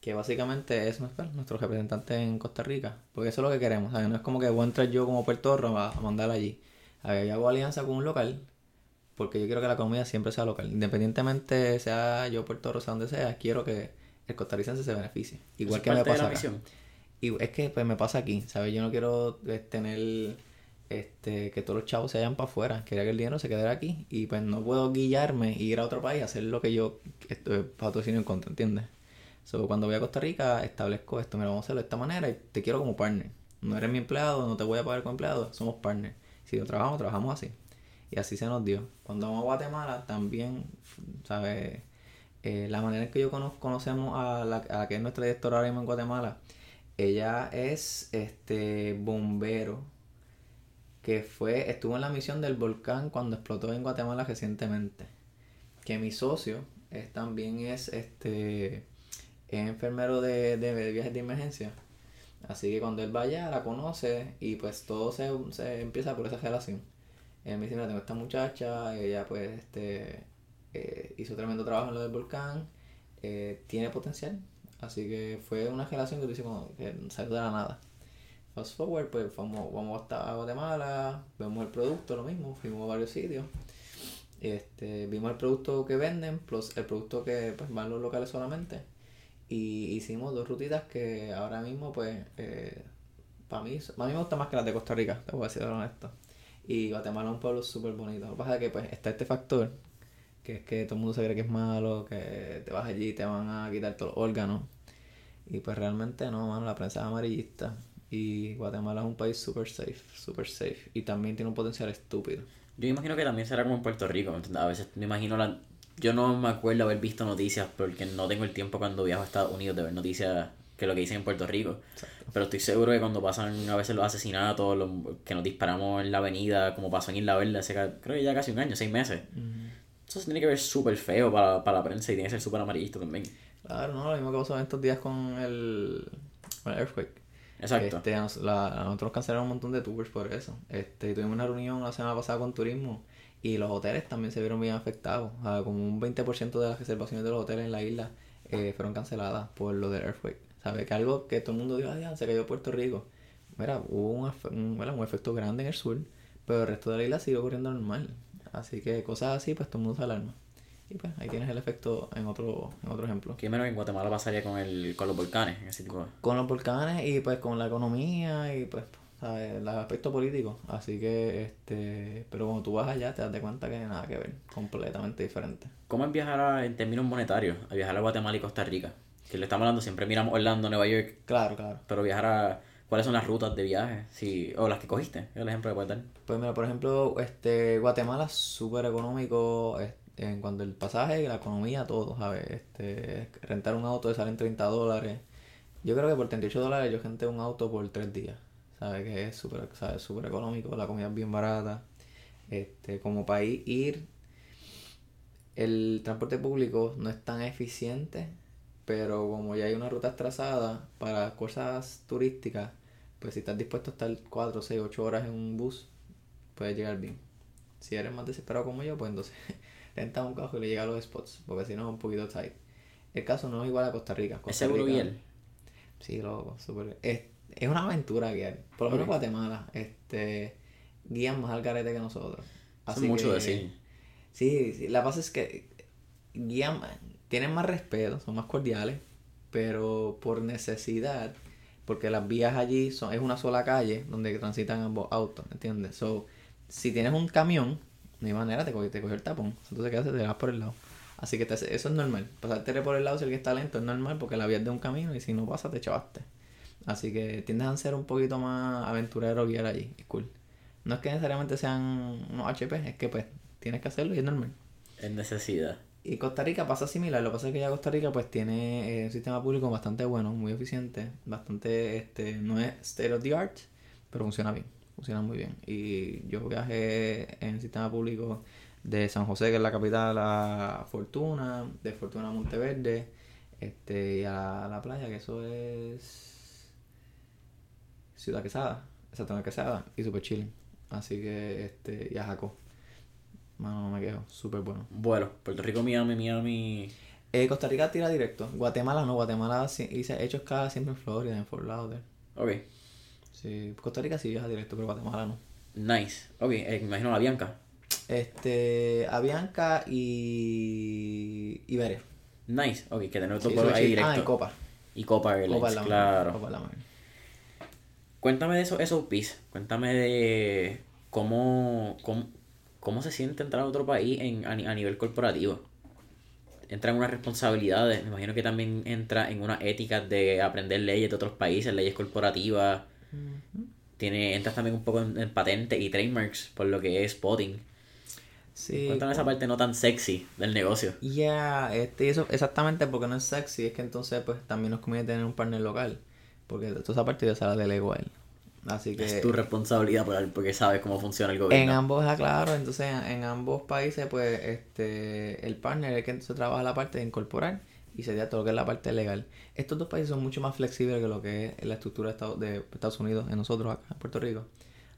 S1: que básicamente es nuestro, representante en Costa Rica, porque eso es lo que queremos. No es como que voy a entrar yo como Puerto a, mandar allí. A ver, hago alianza con un local, porque yo quiero que la comida siempre sea local. Independientemente sea yo Puerto Rico, sea donde sea, quiero que el costarricense se beneficie. Igual que me pasa
S2: la
S1: acá. Y es que pues me pasa aquí, ¿sabes? Yo no quiero eh, tener este que todos los chavos se vayan para afuera, quería que el dinero se quedara aquí y pues no puedo guillarme y ir a otro país a hacer lo que yo estoy patrocinio en contra, ¿entiendes? So, cuando voy a Costa Rica establezco esto, mira, vamos a hacerlo de esta manera y te quiero como partner. No eres mi empleado, no te voy a pagar como empleado, somos partners. Si lo trabajamos, trabajamos así. Y así se nos dio. Cuando vamos a Guatemala también, ¿sabes? Eh, la manera en que yo conozco, conocemos a la, a la que es nuestra directora ahora mismo en Guatemala, ella es este bombero que fue, estuvo en la misión del volcán cuando explotó en Guatemala recientemente. Que mi socio es, también es este es enfermero de, de viajes de emergencia. Así que cuando él vaya la conoce y pues todo se, se empieza por esa relación. Él me dice, mira, tengo esta muchacha, ella pues este eh, hizo tremendo trabajo en lo del volcán, eh, tiene potencial. Así que fue una relación que tú como que salió de la nada. Fast forward, pues vamos, vamos hasta Guatemala, vemos el producto, lo mismo, fuimos a varios sitios. Este, vimos el producto que venden, plus el producto que pues, van los locales solamente. Y hicimos dos rutitas que ahora mismo, pues, eh, para mí, para mí me gusta más que las de Costa Rica, te voy a decir honesto. Y Guatemala es un pueblo súper bonito. Lo que pasa es que pues está este factor, que es que todo el mundo se cree que es malo, que te vas allí y te van a quitar todos los órganos. Y pues realmente no, mano, la prensa es amarillista. Y Guatemala es un país súper safe, súper safe. Y también tiene un potencial estúpido.
S2: Yo imagino que también será como en Puerto Rico. A veces me imagino la... Yo no me acuerdo haber visto noticias porque no tengo el tiempo cuando viajo a Estados Unidos de ver noticias que lo que dicen en Puerto Rico. Pero estoy seguro que cuando pasan a veces los asesinatos, los, que nos disparamos en la avenida, como pasó en Isla Verde hace creo que ya casi un año, seis meses. Eso se tiene que ver súper feo para, para la prensa y tiene que ser súper amarillista también.
S1: Claro, no, lo mismo que pasó en estos días con el, con el earthquake.
S2: Exacto.
S1: Este, nos- la- nosotros cancelaron un montón de tours por eso. Este, tuvimos una reunión la semana pasada con turismo y los hoteles también se vieron bien afectados. O sea, como un 20% de las reservaciones de los hoteles en la isla eh, fueron canceladas por lo del earthquake. ¿Sabes? Que algo que todo el mundo dijo, ya, se cayó Puerto Rico. Mira, hubo un, un, efecto grande en el sur, pero el resto de la isla siguió corriendo normal. Así que cosas así, pues todo el mundo se alarma. Y pues ahí tienes el efecto en otro, en otro ejemplo.
S2: ¿Qué menos en Guatemala pasaría con, el, con los volcanes? Ese tipo de-
S1: con los volcanes y pues con la economía y pues ¿sabes? el aspecto político así que este pero cuando tú vas allá te das de cuenta que nada que ver completamente diferente
S2: ¿Cómo es viajar a- en términos monetarios? A viajar a Guatemala y Costa Rica. Que le estamos hablando, siempre miramos Orlando, Nueva York,
S1: claro claro.
S2: Pero viajar a... ¿Cuáles son las rutas de viaje? Sí, o las que cogiste, el ejemplo que puedes dar.
S1: pues mira por ejemplo este Guatemala es súper económico es- en cuanto al pasaje la economía todo sabes este rentar un auto te salen 30 dólares. Yo creo que por 38 dólares yo renté un auto por 3 días sabes que es súper sabes súper económico la comida es bien barata. Este como país ir el transporte público no es tan eficiente, pero como ya hay una ruta trazada para cosas turísticas, pues si estás dispuesto a estar 4, 6, 8 horas en un bus, puedes llegar bien. Si eres más desesperado como yo, pues entonces renta un carro y le llega a los spots, porque si no es un poquito tight. El caso no es igual a Costa Rica.
S2: ¿Es seguro
S1: Rica-
S2: guiar?
S1: Sí, loco, súper. Es, es una aventura guiar. Por lo menos. Guatemala, este, guían más al garete que nosotros.
S2: Eso es mucho
S1: que-
S2: decir.
S1: Sí, sí, la base es que guían, tienen más respeto, son más cordiales, pero por necesidad, porque las vías allí son, es una sola calle donde transitan ambos autos, ¿entiendes? So, si tienes un camión, no hay manera, te coge, te coge el tapón, entonces ¿qué haces? Te vas por el lado. Así que te- eso es normal, pasarte por el lado si el que está lento es normal porque la vía es de un camino y si no pasa te chavaste. Así que tiendes a ser un poquito más aventurero guiar allí, es cool. No es que necesariamente sean unos HP, es que pues tienes que hacerlo y es normal.
S2: Es necesidad.
S1: Y Costa Rica pasa similar, lo que pasa es que ya Costa Rica pues tiene eh, un sistema público bastante bueno, muy eficiente, bastante, este, no es state of the art, pero funciona bien. funcionan muy bien. Y yo viajé en el sistema público de San José, que es la capital, a Fortuna, de Fortuna a Monteverde, este, y a la playa, que eso es Ciudad Quesada, exacto, Quesada, y super chilling. Así que, este, y a Jaco. Mano, no me quejo, súper bueno.
S2: Bueno, Puerto Rico, Miami, Miami.
S1: Eh, Costa Rica tira directo. Guatemala no, Guatemala hice hechos cada siempre en Florida, en Fort Lauderdale.
S2: Ok.
S1: Sí, Costa Rica sí viaja directo, pero Guatemala no.
S2: Nice. Ok, eh, me imagino la Bianca.
S1: Este, Avianca y Iberia.
S2: Nice. Ok, que tener otro
S1: Sí, súper
S2: ahí
S1: chill.
S2: directo.
S1: Ah, y Copa.
S2: Y Copa Airlines,
S1: Copa es la mejor,
S2: claro.
S1: Copa.
S2: Cuéntame de esos SOPs. Cuéntame de cómo, cómo, cómo se siente entrar a otro país en, a, ni- a nivel corporativo. Entra en unas responsabilidades. Me imagino que también entra en una ética de aprender leyes de otros países, leyes corporativas. Tiene, entras también un poco en, en patentes y trademarks por lo que es spotting.
S1: Sí.
S2: Cuéntame esa parte no tan sexy del negocio.
S1: Ya, este, y eso exactamente porque no es sexy, es que entonces pues también nos conviene tener un partner local. Porque toda esa parte yo se la delego a él. Así que
S2: Es tu responsabilidad por- porque sabes cómo funciona el
S1: en
S2: gobierno.
S1: ambos, ah, claro, entonces en, en ambos países pues este el partner es el que entonces trabaja la parte de incorporar y sería todo lo que es la parte legal. Estos dos países son mucho más flexibles que lo que es la estructura de Estados, de Estados Unidos en nosotros acá en Puerto Rico.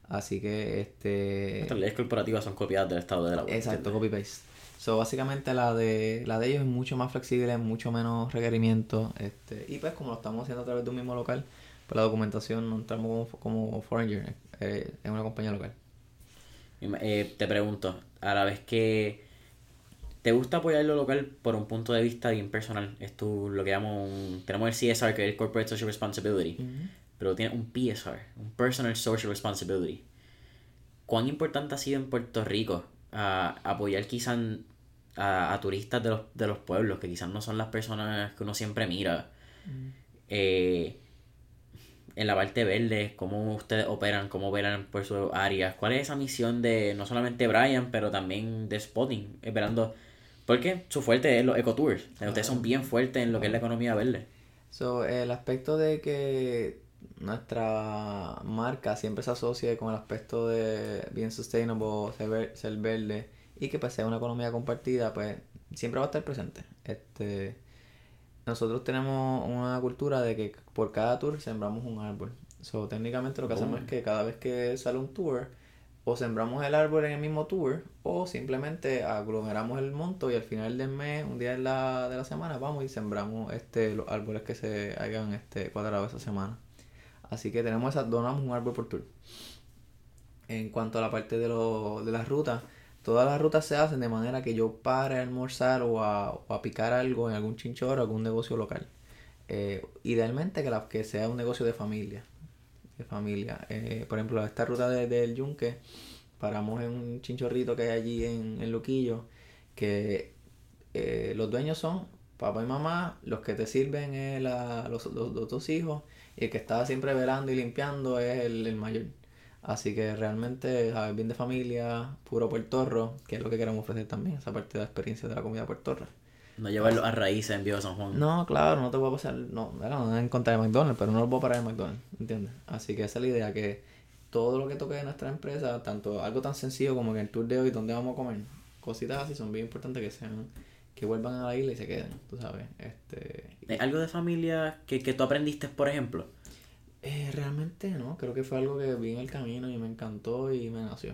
S1: Así que este
S2: Nuestras leyes corporativas son copiadas del estado de la
S1: Exacto, copy paste. So, básicamente la de la de ellos es mucho más flexible, mucho menos requerimientos, este, y pues como lo estamos haciendo a través de un mismo local, pues la documentación no entramos como, como foreigner, eh, es una compañía local.
S2: Eh, te pregunto, a la vez que te gusta apoyar lo local por un punto de vista bien personal, es tu, lo que llamo un, tenemos el CSR que es el Corporate Social Responsibility, pero tiene un PSR, un Personal Social Responsibility. ¿Cuán importante ha sido en Puerto Rico apoyar quizás a, a turistas de los, de los pueblos, que quizás no son las personas que uno siempre mira? Eh, en la parte verde, cómo ustedes operan, cómo operan por sus áreas, cuál es esa misión de no solamente Brian, pero también de Spotting, esperando, porque su fuerte es los ecotours, ustedes son bien fuertes en lo que es la economía verde.
S1: So, el aspecto de que nuestra marca siempre se asocie con el aspecto de bien sustainable, ser verde y que pues sea una economía compartida, pues siempre va a estar presente. Este, nosotros tenemos una cultura de que por cada tour sembramos un árbol. So, técnicamente lo que hacemos
S2: Oh.
S1: es que cada vez que sale un tour, o sembramos el árbol en el mismo tour, o simplemente aglomeramos el monto y al final del mes, un día de la, de la semana, vamos y sembramos este los árboles que se hayan este cuadrado esa semana. Así que tenemos esa, donamos un árbol por tour. En cuanto a la parte de, lo, de las rutas, todas las rutas se hacen de manera que yo pare a almorzar o a, o a picar algo en algún chinchorro, algún negocio local. Eh, idealmente que, la, que sea un negocio de familia. De familia. Eh, por ejemplo, esta ruta de- del Yunque, paramos en un chinchorrito que hay allí en, en Luquillo, que eh, los dueños son papá y mamá, los que te sirven es la- los, los- dos hijos, y el que está siempre velando y limpiando es el, el mayor. Así que realmente, ¿sabes? bien de familia, puro puertorro, que es lo que queremos ofrecer también, esa parte de la experiencia de la comida puertorra.
S2: No llevarlo a raíces en Viejo San Juan.
S1: No, claro, no te voy a pasar, no, bueno, no en contra de McDonald's, pero no lo puedo parar en McDonald's, ¿entiendes? Así que esa es la idea, que todo lo que toque de nuestra empresa, tanto algo tan sencillo como que el tour de hoy, donde vamos a comer, cositas así son bien importantes que sean, que vuelvan a la isla y se queden, tú sabes, este...
S2: ¿Algo de familia que, que tú aprendiste, por ejemplo?
S1: Eh, realmente no, creo que fue algo que vi en el camino y me encantó y me nació.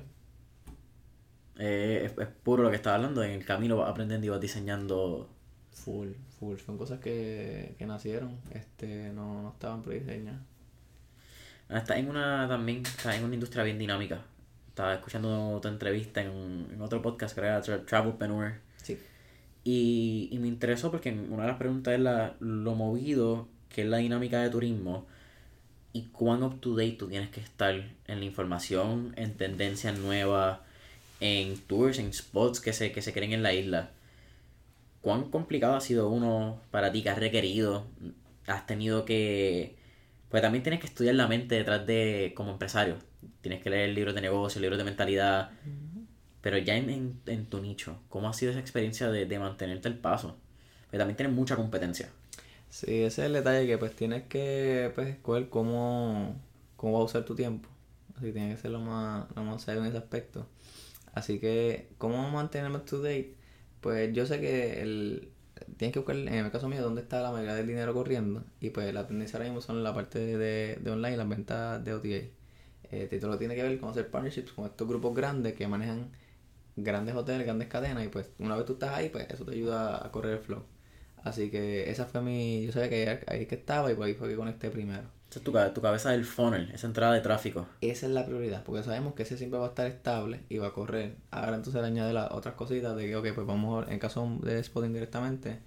S2: Eh, es, es puro lo que estaba hablando, en el camino vas aprendiendo y vas diseñando.
S1: Full, full, son cosas que, que nacieron, este, no, no estaban prediseñadas.
S2: Ah, Estás en una también, estás en una industria bien dinámica. Estaba escuchando tu entrevista en, en otro podcast que era Tra- Travelpreneur.
S1: Sí.
S2: Y, y me interesó porque una de las preguntas es la, lo movido que es la dinámica de turismo y cuán up to date tú tienes que estar en la información, en tendencias nuevas, en tours, en spots que se, que se creen en la isla. ¿Cuán complicado ha sido uno para ti que has requerido? Has tenido que... Pues también tienes que estudiar la mente detrás de como empresario. Tienes que leer libros de negocio, libros de mentalidad. Pero ya en, en, en tu nicho, ¿cómo ha sido esa experiencia de, de mantenerte al paso? Pero también tienes mucha competencia.
S1: Sí, ese es el detalle que pues tienes que pues escoger cómo, cómo a usar tu tiempo. Así que tiene que ser lo más, lo más serio en ese aspecto. Así que, ¿cómo mantenerme to date? Pues yo sé que el, tienes que buscar, en el caso mío, dónde está la mayoría del dinero corriendo. Y pues la tendencia ahora mismo son la parte de, de online, las ventas de OTA. Eh, lo tiene que ver con hacer partnerships con estos grupos grandes que manejan grandes hoteles, grandes cadenas. Y pues una vez tú estás ahí, pues eso te ayuda a correr el flow. Así que esa fue mi. Yo sabía que ahí que estaba y pues ahí fue que conecté primero.
S2: Esa es tu, tu cabeza del funnel, esa entrada de tráfico.
S1: Esa es la prioridad, porque sabemos que ese siempre va a estar estable y va a correr. Ahora entonces le añade las otras cositas de que, ok, pues vamos, en caso de spotting directamente,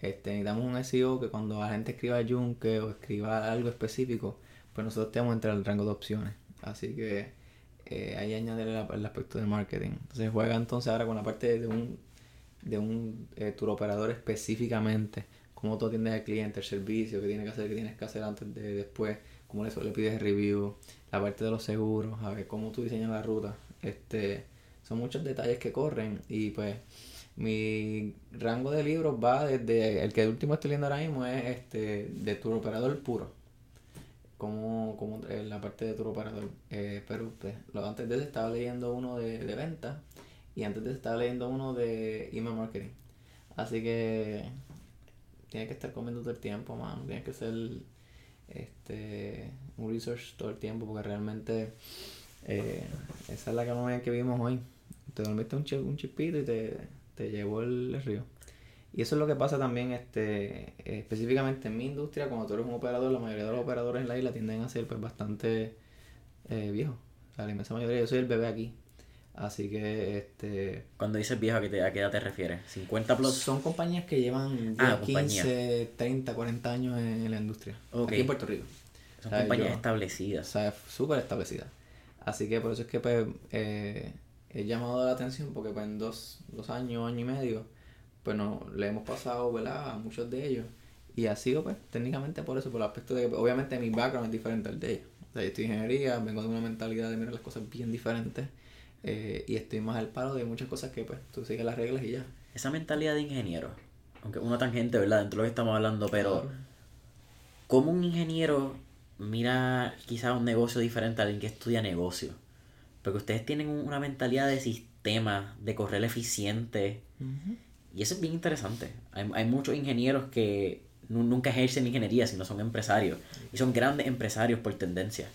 S1: este, necesitamos un SEO que cuando la gente escriba Junke o escriba algo específico, pues nosotros tenemos entre el rango de opciones. Así que eh, ahí añade el, aspecto del marketing. Entonces juega entonces ahora con la parte de un, de un eh, tour operador específicamente, cómo tú atiendes al cliente, el servicio, qué tienes que hacer, qué tienes que hacer antes de después, cómo le, le pides review, la parte de los seguros, a ver cómo tú diseñas la ruta. Este, son muchos detalles que corren y pues mi rango de libros va desde el que el último estoy leyendo ahora mismo es este de tour operador puro como, como en la parte de tour operador eh, pero pues, lo, antes de eso estaba leyendo uno de, de venta y antes eso estaba leyendo uno de email marketing así que tiene que estar comiendo todo el tiempo man tiene que ser este un research todo el tiempo porque realmente eh, esa es la que que vimos hoy te dormiste un, un chispito y te te llevó el, río. Y eso es lo que pasa también este específicamente en mi industria, cuando tú eres un operador, la mayoría de los operadores en la isla tienden a ser pues bastante eh, viejos. La inmensa mayoría, yo soy el bebé aquí. Así que, este...
S2: Cuando dices viejo, ¿a qué, te, a qué edad te refieres? ¿50 plus?
S1: Son compañías que llevan 15, 30, 40 años en, la industria. Aquí en Puerto Rico.
S2: Son compañías establecidas.
S1: O sea, súper establecidas. Así que por eso es que, pues, eh, he llamado la atención porque pues en dos, dos años, año y medio, pues no, le hemos pasado, ¿verdad? A muchos de ellos. Y ha sido pues técnicamente por eso, por el aspecto de que obviamente mi background es diferente al de ellos. O sea, yo estoy en ingeniería, vengo de una mentalidad de mirar las cosas bien diferentes eh, y estoy más al paro de muchas cosas que pues tú sigues las reglas y ya.
S2: Esa mentalidad de ingeniero, aunque una tangente, ¿verdad? Dentro de lo que estamos hablando, pero ¿cómo un ingeniero mira quizás un negocio diferente a alguien que estudia negocio? Porque ustedes tienen una mentalidad de sistema, de correr eficiente. Y eso es bien interesante. Hay, hay muchos ingenieros que nunca ejercen ingeniería, sino son empresarios. Y son grandes empresarios por tendencia.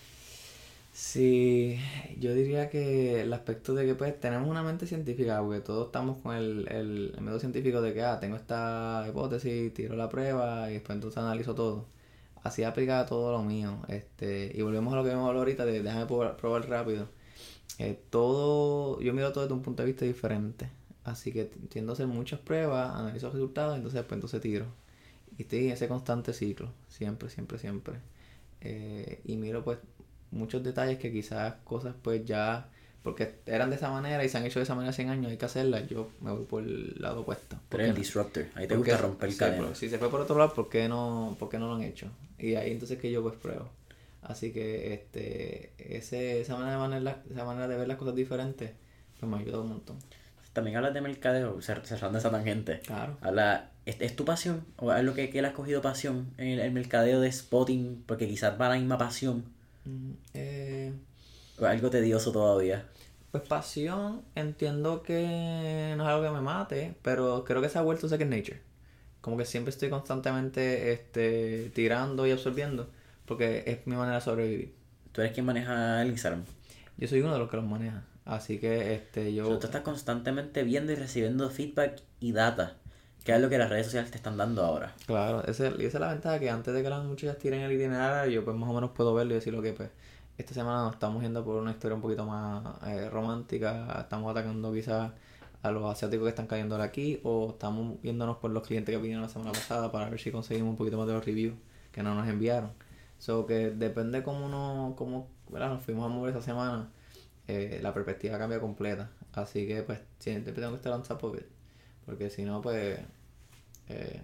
S1: Sí, yo diría que el aspecto de que pues tenemos una mente científica, porque todos estamos con el, el, método científico de que, ah, tengo esta hipótesis, tiro la prueba y después entonces analizo todo. Así aplica todo lo mío. este Y volvemos a lo que hemos hablado ahorita de déjame probar rápido eh, todo, yo miro todo desde un punto de vista diferente. Así que tiendo a hacer muchas pruebas, analizo los resultados, entonces después entonces tiro. Y estoy en ese constante ciclo, siempre, siempre, siempre. Eh, y miro pues muchos detalles que quizás cosas pues ya, porque eran de esa manera y se han hecho de esa manera 100 años, hay que hacerlas, yo me voy por el lado opuesto.
S2: Pero el disruptor, ahí te gusta romper el cadena.
S1: Si se fue por otro lado, ¿por qué, no, ¿por qué no lo han hecho? Y ahí entonces que yo pues pruebo. Así que este, ese, esa, manera de manera, esa manera de ver las cosas diferentes pues me ha ayudado un montón.
S2: También hablas de mercadeo, cerrando esa tangente.
S1: Claro.
S2: Habla, ¿es, ¿es, tu pasión? ¿O es lo que, que él ha cogido pasión en el, mercadeo de spotting? Porque quizás va la misma pasión.
S1: Eh,
S2: ¿O algo tedioso todavía?
S1: Pues pasión, entiendo que no es algo que me mate, pero creo que se ha vuelto second nature. Como que siempre estoy constantemente este, tirando y absorbiendo porque es mi manera de sobrevivir.
S2: ¿Tú eres quien maneja el Instagram?
S1: Yo soy uno de los que los maneja. Así que este yo...
S2: tú estás constantemente viendo y recibiendo feedback y data. Que es lo que las redes sociales te están dando ahora.
S1: Claro, esa, esa es la ventaja que antes de que las muchachas tiren el itinerario, yo pues más o menos puedo verlo y decir lo que pues esta semana nos estamos yendo por una historia un poquito más eh, romántica, estamos atacando quizás a los asiáticos que están cayendo aquí o estamos viéndonos por los clientes que vinieron la semana pasada para ver si conseguimos un poquito más de los reviews que no nos enviaron. So que depende cómo no, cómo, ¿verdad? nos fuimos a mover esa semana, eh, la perspectiva cambia completa. Así que pues siempre tengo que estar on top of. Porque si no, pues eh,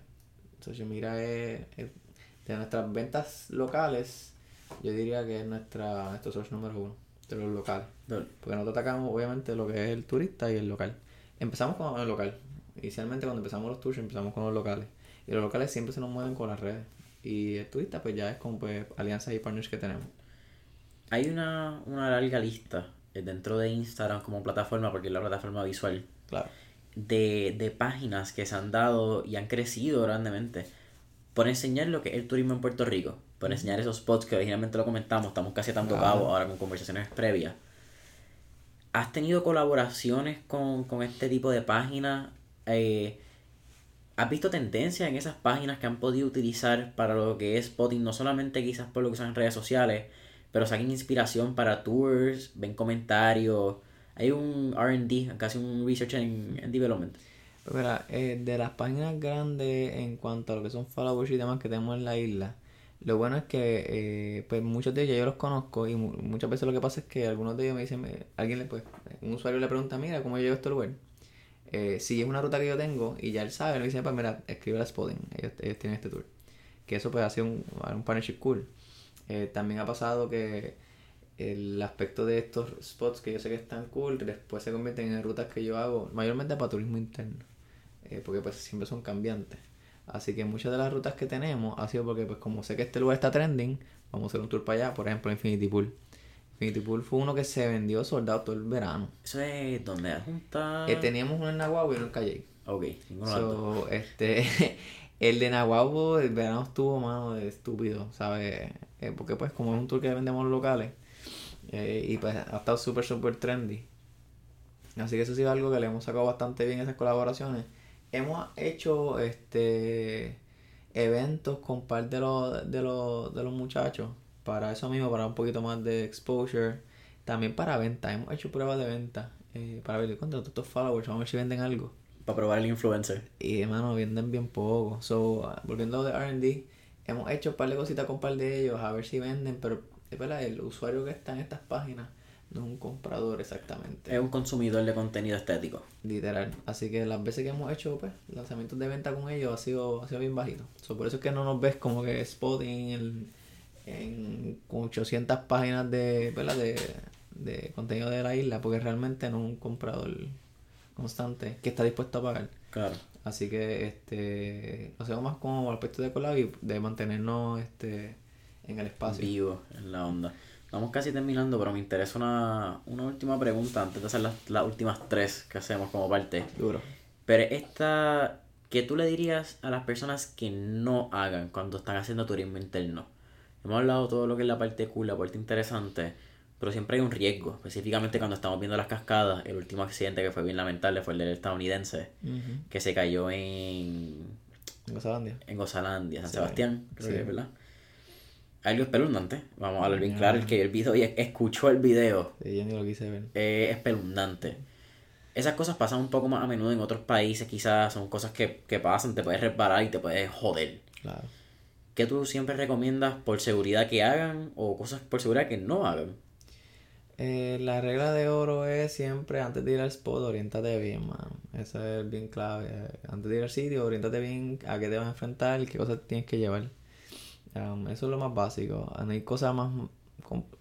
S1: social media es, de nuestras ventas locales, yo diría que es nuestra, nuestro source número uno de los locales. Porque nosotros atacamos obviamente lo que es el turista y el local. Empezamos con el local. Inicialmente cuando empezamos los tours empezamos con los locales. Y los locales siempre se nos mueven con las redes. Y el turista pues ya es con pues, alianzas y partners que tenemos.
S2: Hay una, una larga lista eh, dentro de Instagram como plataforma, porque es la plataforma visual,
S1: Claro.
S2: De, de páginas que se han dado y han crecido grandemente por enseñar lo que es el turismo en Puerto Rico, por enseñar esos spots que originalmente lo comentamos, estamos casi tanto
S1: Claro.
S2: cabo ahora con conversaciones previas. ¿Has tenido colaboraciones con, con este tipo de páginas? Eh, ¿Has visto tendencias en esas páginas que han podido utilizar para lo que es spotting? No solamente quizás por lo que son en redes sociales, pero saquen inspiración para tours, ven comentarios. Hay un RD, casi un research en development.
S1: Pues mira, eh, de las páginas grandes en cuanto a lo que son followers y demás que tenemos en la isla, lo bueno es que eh, pues muchos de ellos yo los conozco y mu- muchas veces lo que pasa es que algunos de ellos me dicen, me- alguien le pues, un usuario le pregunta, mira, ¿cómo yo llego a este lugar? Eh, si es una ruta que yo tengo y ya él sabe, le dice, pues mira, escribe la spotting, ellos, ellos tienen este tour. Que eso pues ha sido un, un partnership cool. Eh, también ha pasado que el aspecto de estos spots que yo sé que están cool, después se convierten en rutas que yo hago, mayormente para turismo interno, eh, porque pues siempre son cambiantes. Así que muchas de las rutas que tenemos ha sido porque pues como sé que este lugar está trending, vamos a hacer un tour para allá, por ejemplo Infinity Pool. Infinity Pool fue uno que se vendió soldado todo el verano.
S2: Eso es donde junta.
S1: Eh, teníamos uno en Nahuatl y uno en Calle.
S2: Ok.
S1: So, este, el de Nahuatl, el verano estuvo, mano, de estúpido, ¿sabes? Eh, porque pues como es un tour que vendemos locales, eh, y pues ha estado súper, súper trendy. Así que eso ha sido algo que le hemos sacado bastante bien esas colaboraciones. Hemos hecho este eventos con parte de los, de los, de los muchachos para eso mismo, para un poquito más de exposure. También para venta, hemos hecho pruebas de venta eh, para ver todos estos followers, vamos a ver si venden algo.
S2: Para probar el influencer.
S1: Y hermano, venden bien poco. So, volviendo de RD, hemos hecho un par de cositas con un par de ellos a ver si venden, pero es verdad, el usuario que está en estas páginas no es un comprador exactamente.
S2: Es un consumidor de contenido estético.
S1: Literal. Así que las veces que hemos hecho pues, lanzamientos de venta con ellos ha sido, ha sido bien bajito. So, por eso es que no nos ves como que spotting en, en con 800 páginas de, ¿verdad? de, de contenido de la isla, porque realmente no es un comprador constante que está dispuesto a pagar.
S2: Claro.
S1: Así que este lo hacemos más como aspecto de collab y de mantenernos este en el espacio.
S2: Vivo en la onda. Estamos casi terminando, pero me interesa una, una última pregunta antes de hacer las, las últimas tres que hacemos como parte.
S1: Duro.
S2: Pero esta, ¿qué tú le dirías a las personas que no hagan cuando están haciendo turismo interno? Hemos hablado todo lo que es la parte cool, la parte interesante, pero siempre hay un riesgo, específicamente cuando estamos viendo las cascadas. El último accidente que fue bien lamentable fue el del estadounidense, que se cayó en,
S1: En Gozalandia.
S2: en Gozalandia, San
S1: Sí.
S2: Sebastián, creo
S1: Sí.
S2: que ¿verdad? Algo espeluznante, vamos a hablar bien claro, el que el video y escuchó el video
S1: Sí, yo ni lo quise ver.
S2: eh, espeluznante. Esas cosas pasan un poco más a menudo en otros países, quizás son cosas que, que pasan, te puedes reparar y te puedes joder.
S1: Claro.
S2: ¿Qué tú siempre recomiendas por seguridad que hagan o cosas por seguridad que no hagan?
S1: Eh, la regla de oro es siempre antes de ir al spot, orientate bien, mano. Eso es bien clave. Antes de ir al sitio, orientate bien a qué te vas a enfrentar, qué cosas tienes que llevar. Um, eso es lo más básico. No hay cosas más.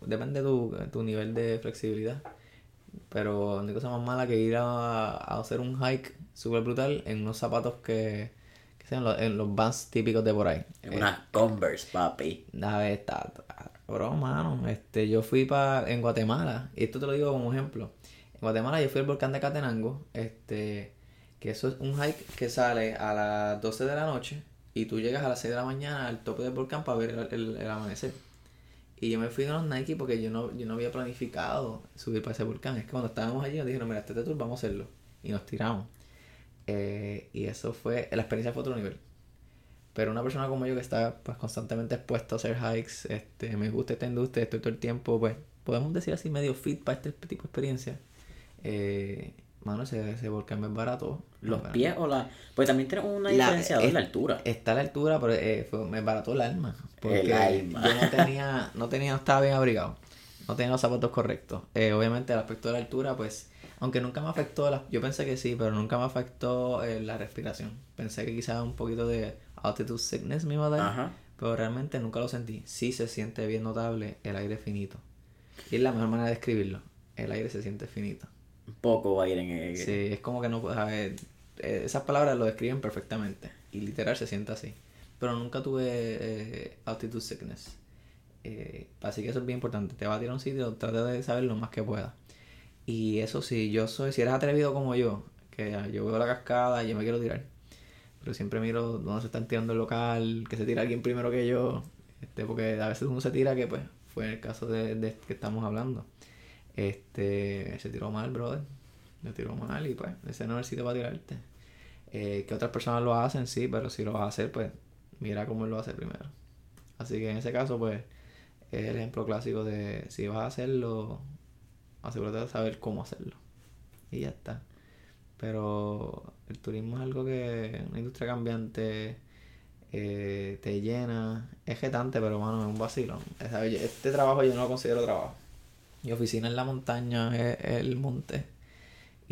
S1: Depende de tu, tu nivel de flexibilidad. Pero no hay cosa más mala que ir a, a hacer un hike súper brutal en unos zapatos que, que sean los, en los vans típicos de por ahí.
S2: En unas Converse, papi.
S1: A ver, está- bro, mano, este, yo fui para en Guatemala, y esto te lo digo como ejemplo. En Guatemala yo fui al volcán de Catenango, este, que eso es un hike que sale a las 12 de la noche y tú llegas a las 6 de la mañana al tope del volcán para ver el, amanecer. Y yo me fui con los Nike porque yo no, yo no había planificado subir para ese volcán. Es que cuando estábamos allí nos dijeron, mira, este tour vamos a hacerlo. Y nos tiramos. Eh, y eso fue, la experiencia fue otro nivel. Pero una persona como yo que está pues constantemente expuesto a hacer hikes, este, me gusta esta industria, estoy todo el tiempo, pues, podemos decir así medio fit para este tipo de experiencia. Eh, mano, ese, ese volcán es barato.
S2: Los pies o la... Pues también tiene una diferencia de
S1: es-
S2: la altura.
S1: Está la altura, pero eh, fue- me barató el alma. Porque
S2: El alma.
S1: yo no tenía, no tenía, no estaba bien abrigado. No tenía los zapatos correctos. Eh, obviamente el aspecto de la altura, pues, aunque nunca me afectó, la- yo pensé que sí, pero nunca me afectó eh, la respiración. Pensé que quizás un poquito de altitude sickness me iba a dar,
S2: Ajá.
S1: pero realmente nunca lo sentí. Sí se siente bien notable el aire finito. Y es la mejor manera de describirlo. El aire se siente finito.
S2: Poco va a ir en... el-
S1: Sí, es como que no puedes. Esas palabras lo describen perfectamente. Y literal se siente así. Pero nunca tuve eh, altitude sickness. Eh, así que eso es bien importante. Te va a tirar a un sitio, trata de saber lo más que pueda. Y eso sí, yo soy, si eres atrevido como yo, que yo veo la cascada y yo me quiero tirar. Pero siempre miro dónde se está tirando el local, que se tira alguien primero que yo. Este, porque a veces uno se tira que pues fue el caso de, de que estamos hablando. Este, se tiró mal, brother. Se tiró mal y pues ese no es el sitio para tirarte. Eh, que otras personas lo hacen, sí, pero si lo vas a hacer, pues mira cómo él lo hace primero. Así que en ese caso, pues es el ejemplo clásico de si vas a hacerlo, asegúrate de saber cómo hacerlo. Y ya está. Pero el turismo es algo que, una industria cambiante, eh, te llena, es jetante, pero bueno, es un vacilo. Este trabajo yo no lo considero trabajo. Mi oficina en la montaña es el monte.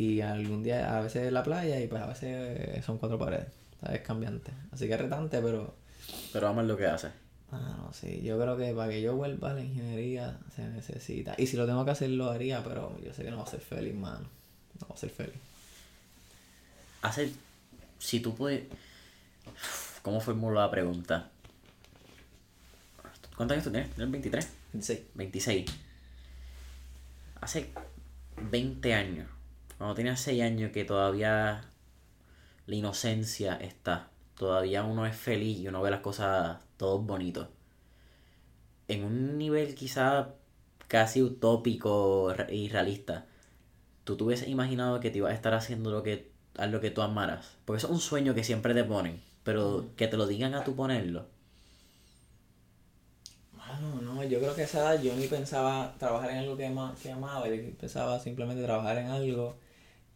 S1: Y algún día, a veces la playa y pues a veces son cuatro paredes. Es cambiante. Así que es retante, pero...
S2: Pero vamos lo que hace.
S1: Ah, no, sí. Yo creo que para que yo vuelva a la ingeniería se necesita. Y si lo tengo que hacer, lo haría, pero yo sé que no va a ser feliz, mano. No va a ser feliz.
S2: Hacer... Si tú puedes... ¿Cómo formulo la pregunta? ¿Cuántos años tú tienes? ¿Tienes 23? 26. 26. Hace 20 años cuando tienes 6 años que todavía la inocencia está, todavía uno es feliz y uno ve las cosas todos bonitos. En un nivel quizá casi utópico y realista, tú te hubieses imaginado que te ibas a estar haciendo lo que, a lo que tú amaras. Porque eso es un sueño que siempre te ponen, pero que te lo digan a tú ponerlo.
S1: No, no, yo creo que a esa edad yo ni pensaba trabajar en algo que, que amaba, yo pensaba simplemente trabajar en algo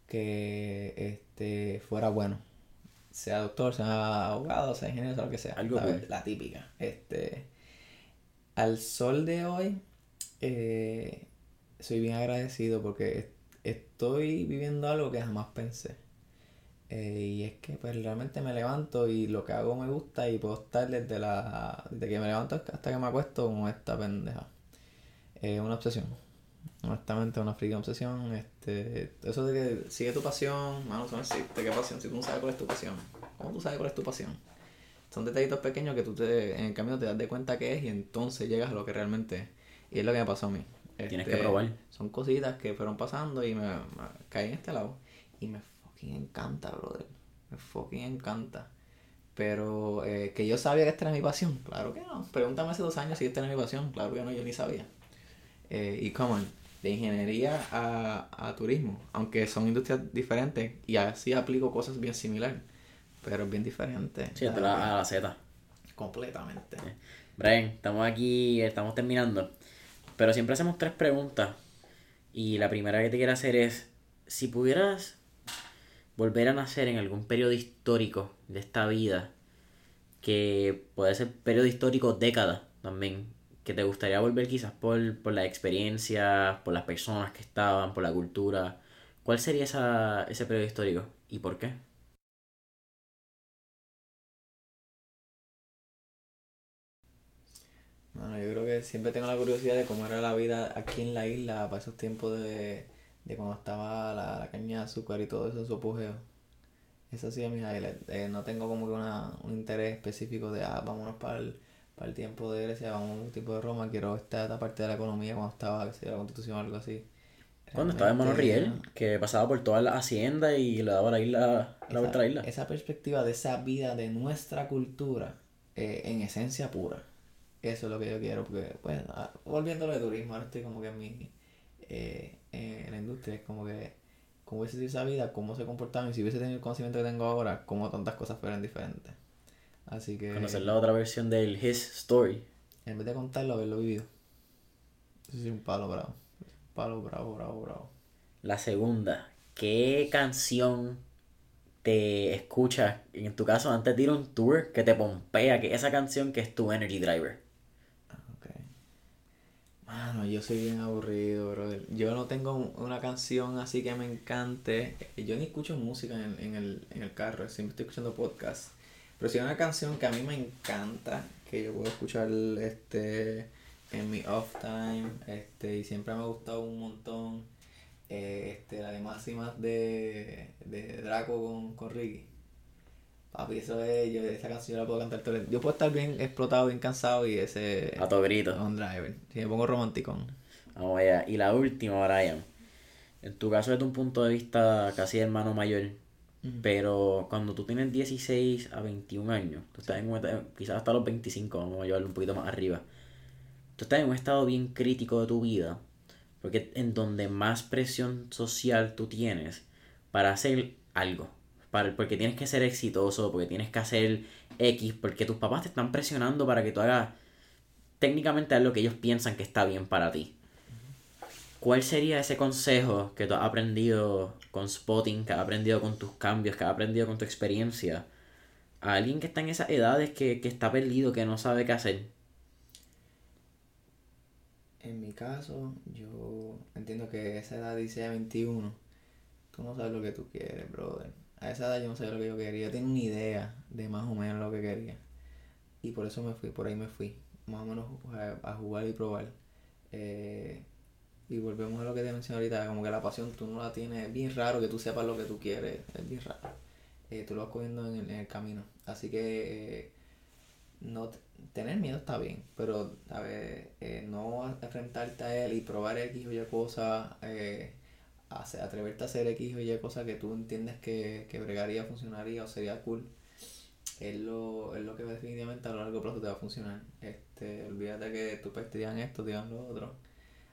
S1: que este, fuera bueno. Sea doctor, sea abogado, sea ingeniero, sea lo que sea. Algo La típica. Este, al sol de hoy, eh, soy bien agradecido porque estoy viviendo algo que jamás pensé. Eh, y es que pues realmente me levanto y lo que hago me gusta y puedo estar desde la desde que me levanto hasta que me acuesto con esta pendeja. Es una obsesión honestamente una friga obsesión. Este, eso de que sigue tu pasión, mano, eso no existe. ¿Qué pasión? Si tú no sabes cuál es tu pasión, ¿cómo tú sabes cuál es tu pasión? Son detallitos pequeños que tú te, en el camino te das de cuenta que es y entonces llegas a lo que realmente es. Y es lo que me pasó a mí.
S2: Tienes que este, probar.
S1: Son cositas que fueron pasando y me, caí en este lado. Y me fucking encanta, brother. Me fucking encanta. Pero eh, que yo sabía que esta era mi pasión. Claro que no. Pregúntame hace dos años si esta era mi pasión. Claro que no, yo ni sabía. Eh, y como de ingeniería a, a, turismo, aunque son industrias diferentes y así aplico cosas bien similares, pero es bien diferente.
S2: Sí, a la, Z.
S1: Completamente.
S2: Brian, estamos aquí, estamos terminando, pero siempre hacemos tres preguntas y la primera que te quiero hacer es, si pudieras volver a nacer en algún periodo histórico de esta vida, que puede ser periodo histórico década también, que te gustaría volver quizás por, por la experiencia, por las personas que estaban, por la cultura. ¿Cuál sería esa, ese periodo histórico y por qué?
S1: Bueno, yo creo que siempre tengo la curiosidad de cómo era la vida aquí en la isla para esos tiempos de, de cuando estaba la, la, caña de azúcar y todo eso, su apogeo. Eso sí es mi highlight. Eh, no tengo como que una, un interés específico de, ah, vámonos para el para el tiempo de Grecia, un tiempo de Roma, quiero esta, parte de la economía cuando estaba, que la constitución o algo así.
S2: Cuando estaba en Monorriel, que pasaba por toda la hacienda y le daba la isla, la a la isla.
S1: Esa perspectiva de esa vida de nuestra cultura, eh, en esencia pura. Eso es lo que yo quiero, porque, pues, volviendo de turismo, ahora estoy como que en mi, eh, en la industria, es como que, cómo hubiese sido esa vida, cómo se comportaba, y si hubiese tenido el conocimiento que tengo ahora, cómo tantas cosas fueran diferentes. Así que.
S2: Conocer la otra versión del His Story.
S1: En vez de contarlo, haberlo vivido. Eso sí, un palo bravo. Un palo bravo, bravo, bravo.
S2: La segunda. ¿Qué canción te escuchas, en tu caso, antes de ir a un tour, que te pompea, que esa canción que es tu energy driver?
S1: Ok. Mano, yo soy bien aburrido, brother. Yo no tengo una canción así que me encante. Yo ni escucho música en, en, el, en el carro, siempre estoy escuchando podcasts. Pero si hay una canción que a mí me encanta, que yo puedo escuchar este en mi off time, este, y siempre me ha gustado un montón, eh, este, la de más de, de Draco con, con Ricky. Papi, eso es, yo, esa canción yo la puedo cantar todo el Yo puedo estar bien explotado, bien cansado y ese...
S2: A todo grito.
S1: On driver. Si me pongo romántico.
S2: Vamos allá. Y la última, Brian. En tu caso, desde un punto de vista casi hermano mayor, pero cuando tú tienes 16 a 21 años, tú estás en un, quizás hasta los 25, vamos a llevarlo un poquito más arriba, tú estás en un estado bien crítico de tu vida, porque en donde más presión social tú tienes para hacer algo, para, porque tienes que ser exitoso, porque tienes que hacer X, porque tus papás te están presionando para que tú hagas técnicamente lo que ellos piensan que está bien para ti. ¿Cuál sería ese consejo que tú has aprendido con spotting, que has aprendido con tus cambios, que has aprendido con tu experiencia? A alguien que está en esas edades que, que está perdido, que no sabe qué hacer.
S1: En mi caso, yo entiendo que esa edad dice 21. Tú no sabes lo que tú quieres, brother. A esa edad yo no sabía lo que yo quería. Yo tenía una idea de más o menos lo que quería. Y por eso me fui, por ahí me fui. Más o menos a, jugar y probar. Eh, y volvemos a lo que te mencioné ahorita, como que la pasión tú no la tienes, es bien raro que tú sepas lo que tú quieres, es bien raro. Eh, tú lo vas cogiendo en el, camino. Así que eh, no tener miedo está bien, pero a ver, eh, no enfrentarte a él y probar X o Y cosas, atreverte a hacer X o Y cosas que tú entiendes que, que bregaría, funcionaría o sería cool, es lo, es lo que definitivamente a lo largo plazo te va a funcionar. Este, olvídate que tú pues, te esto, te digan lo otro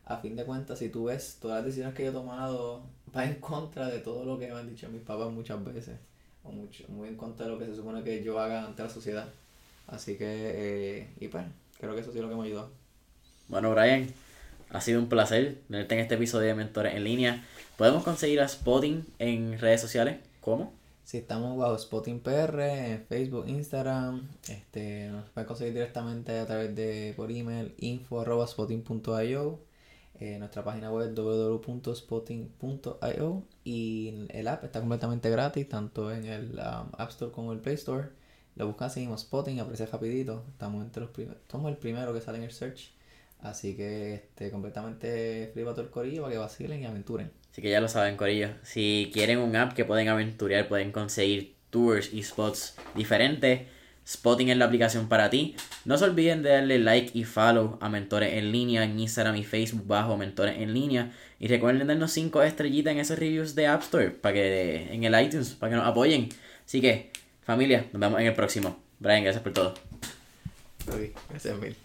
S1: a fin de cuentas, si tú ves todas las decisiones que yo he tomado, va en contra de todo lo que me han dicho mis papás muchas veces, o mucho, muy en contra de lo que se supone que yo haga ante la sociedad. Así que, eh, y pues, creo que eso sí es lo que me ayudó.
S2: Bueno, Brian, ha sido un placer tenerte en este episodio de Mentores en línea. ¿Podemos conseguir a Spotting en redes sociales? ¿Cómo?
S1: Si estamos bajo Spotting PR en Facebook, Instagram, este, nos puede conseguir directamente a través de por email info.spotting.io eh, nuestra página web www.spotting.io y el app está completamente gratis, tanto en el um, App Store como el Play Store. Lo buscan, seguimos Spotting, aparece rapidito. Estamos entre los primeros, somos el primero que sale en el search. Así que este, completamente free para todo el corillo para que vacilen y aventuren.
S2: Así que ya lo saben, corillo. Si quieren un app que pueden aventurar, pueden conseguir tours y spots diferentes Spotting es la aplicación para ti. No se olviden de darle like y follow a Mentores en línea en Instagram y Facebook bajo Mentores en línea. Y recuerden darnos 5 estrellitas en esos reviews de App Store para que en el iTunes para que nos apoyen. Así que, familia, nos vemos en el próximo. Brian, gracias por todo.
S1: gracias mil.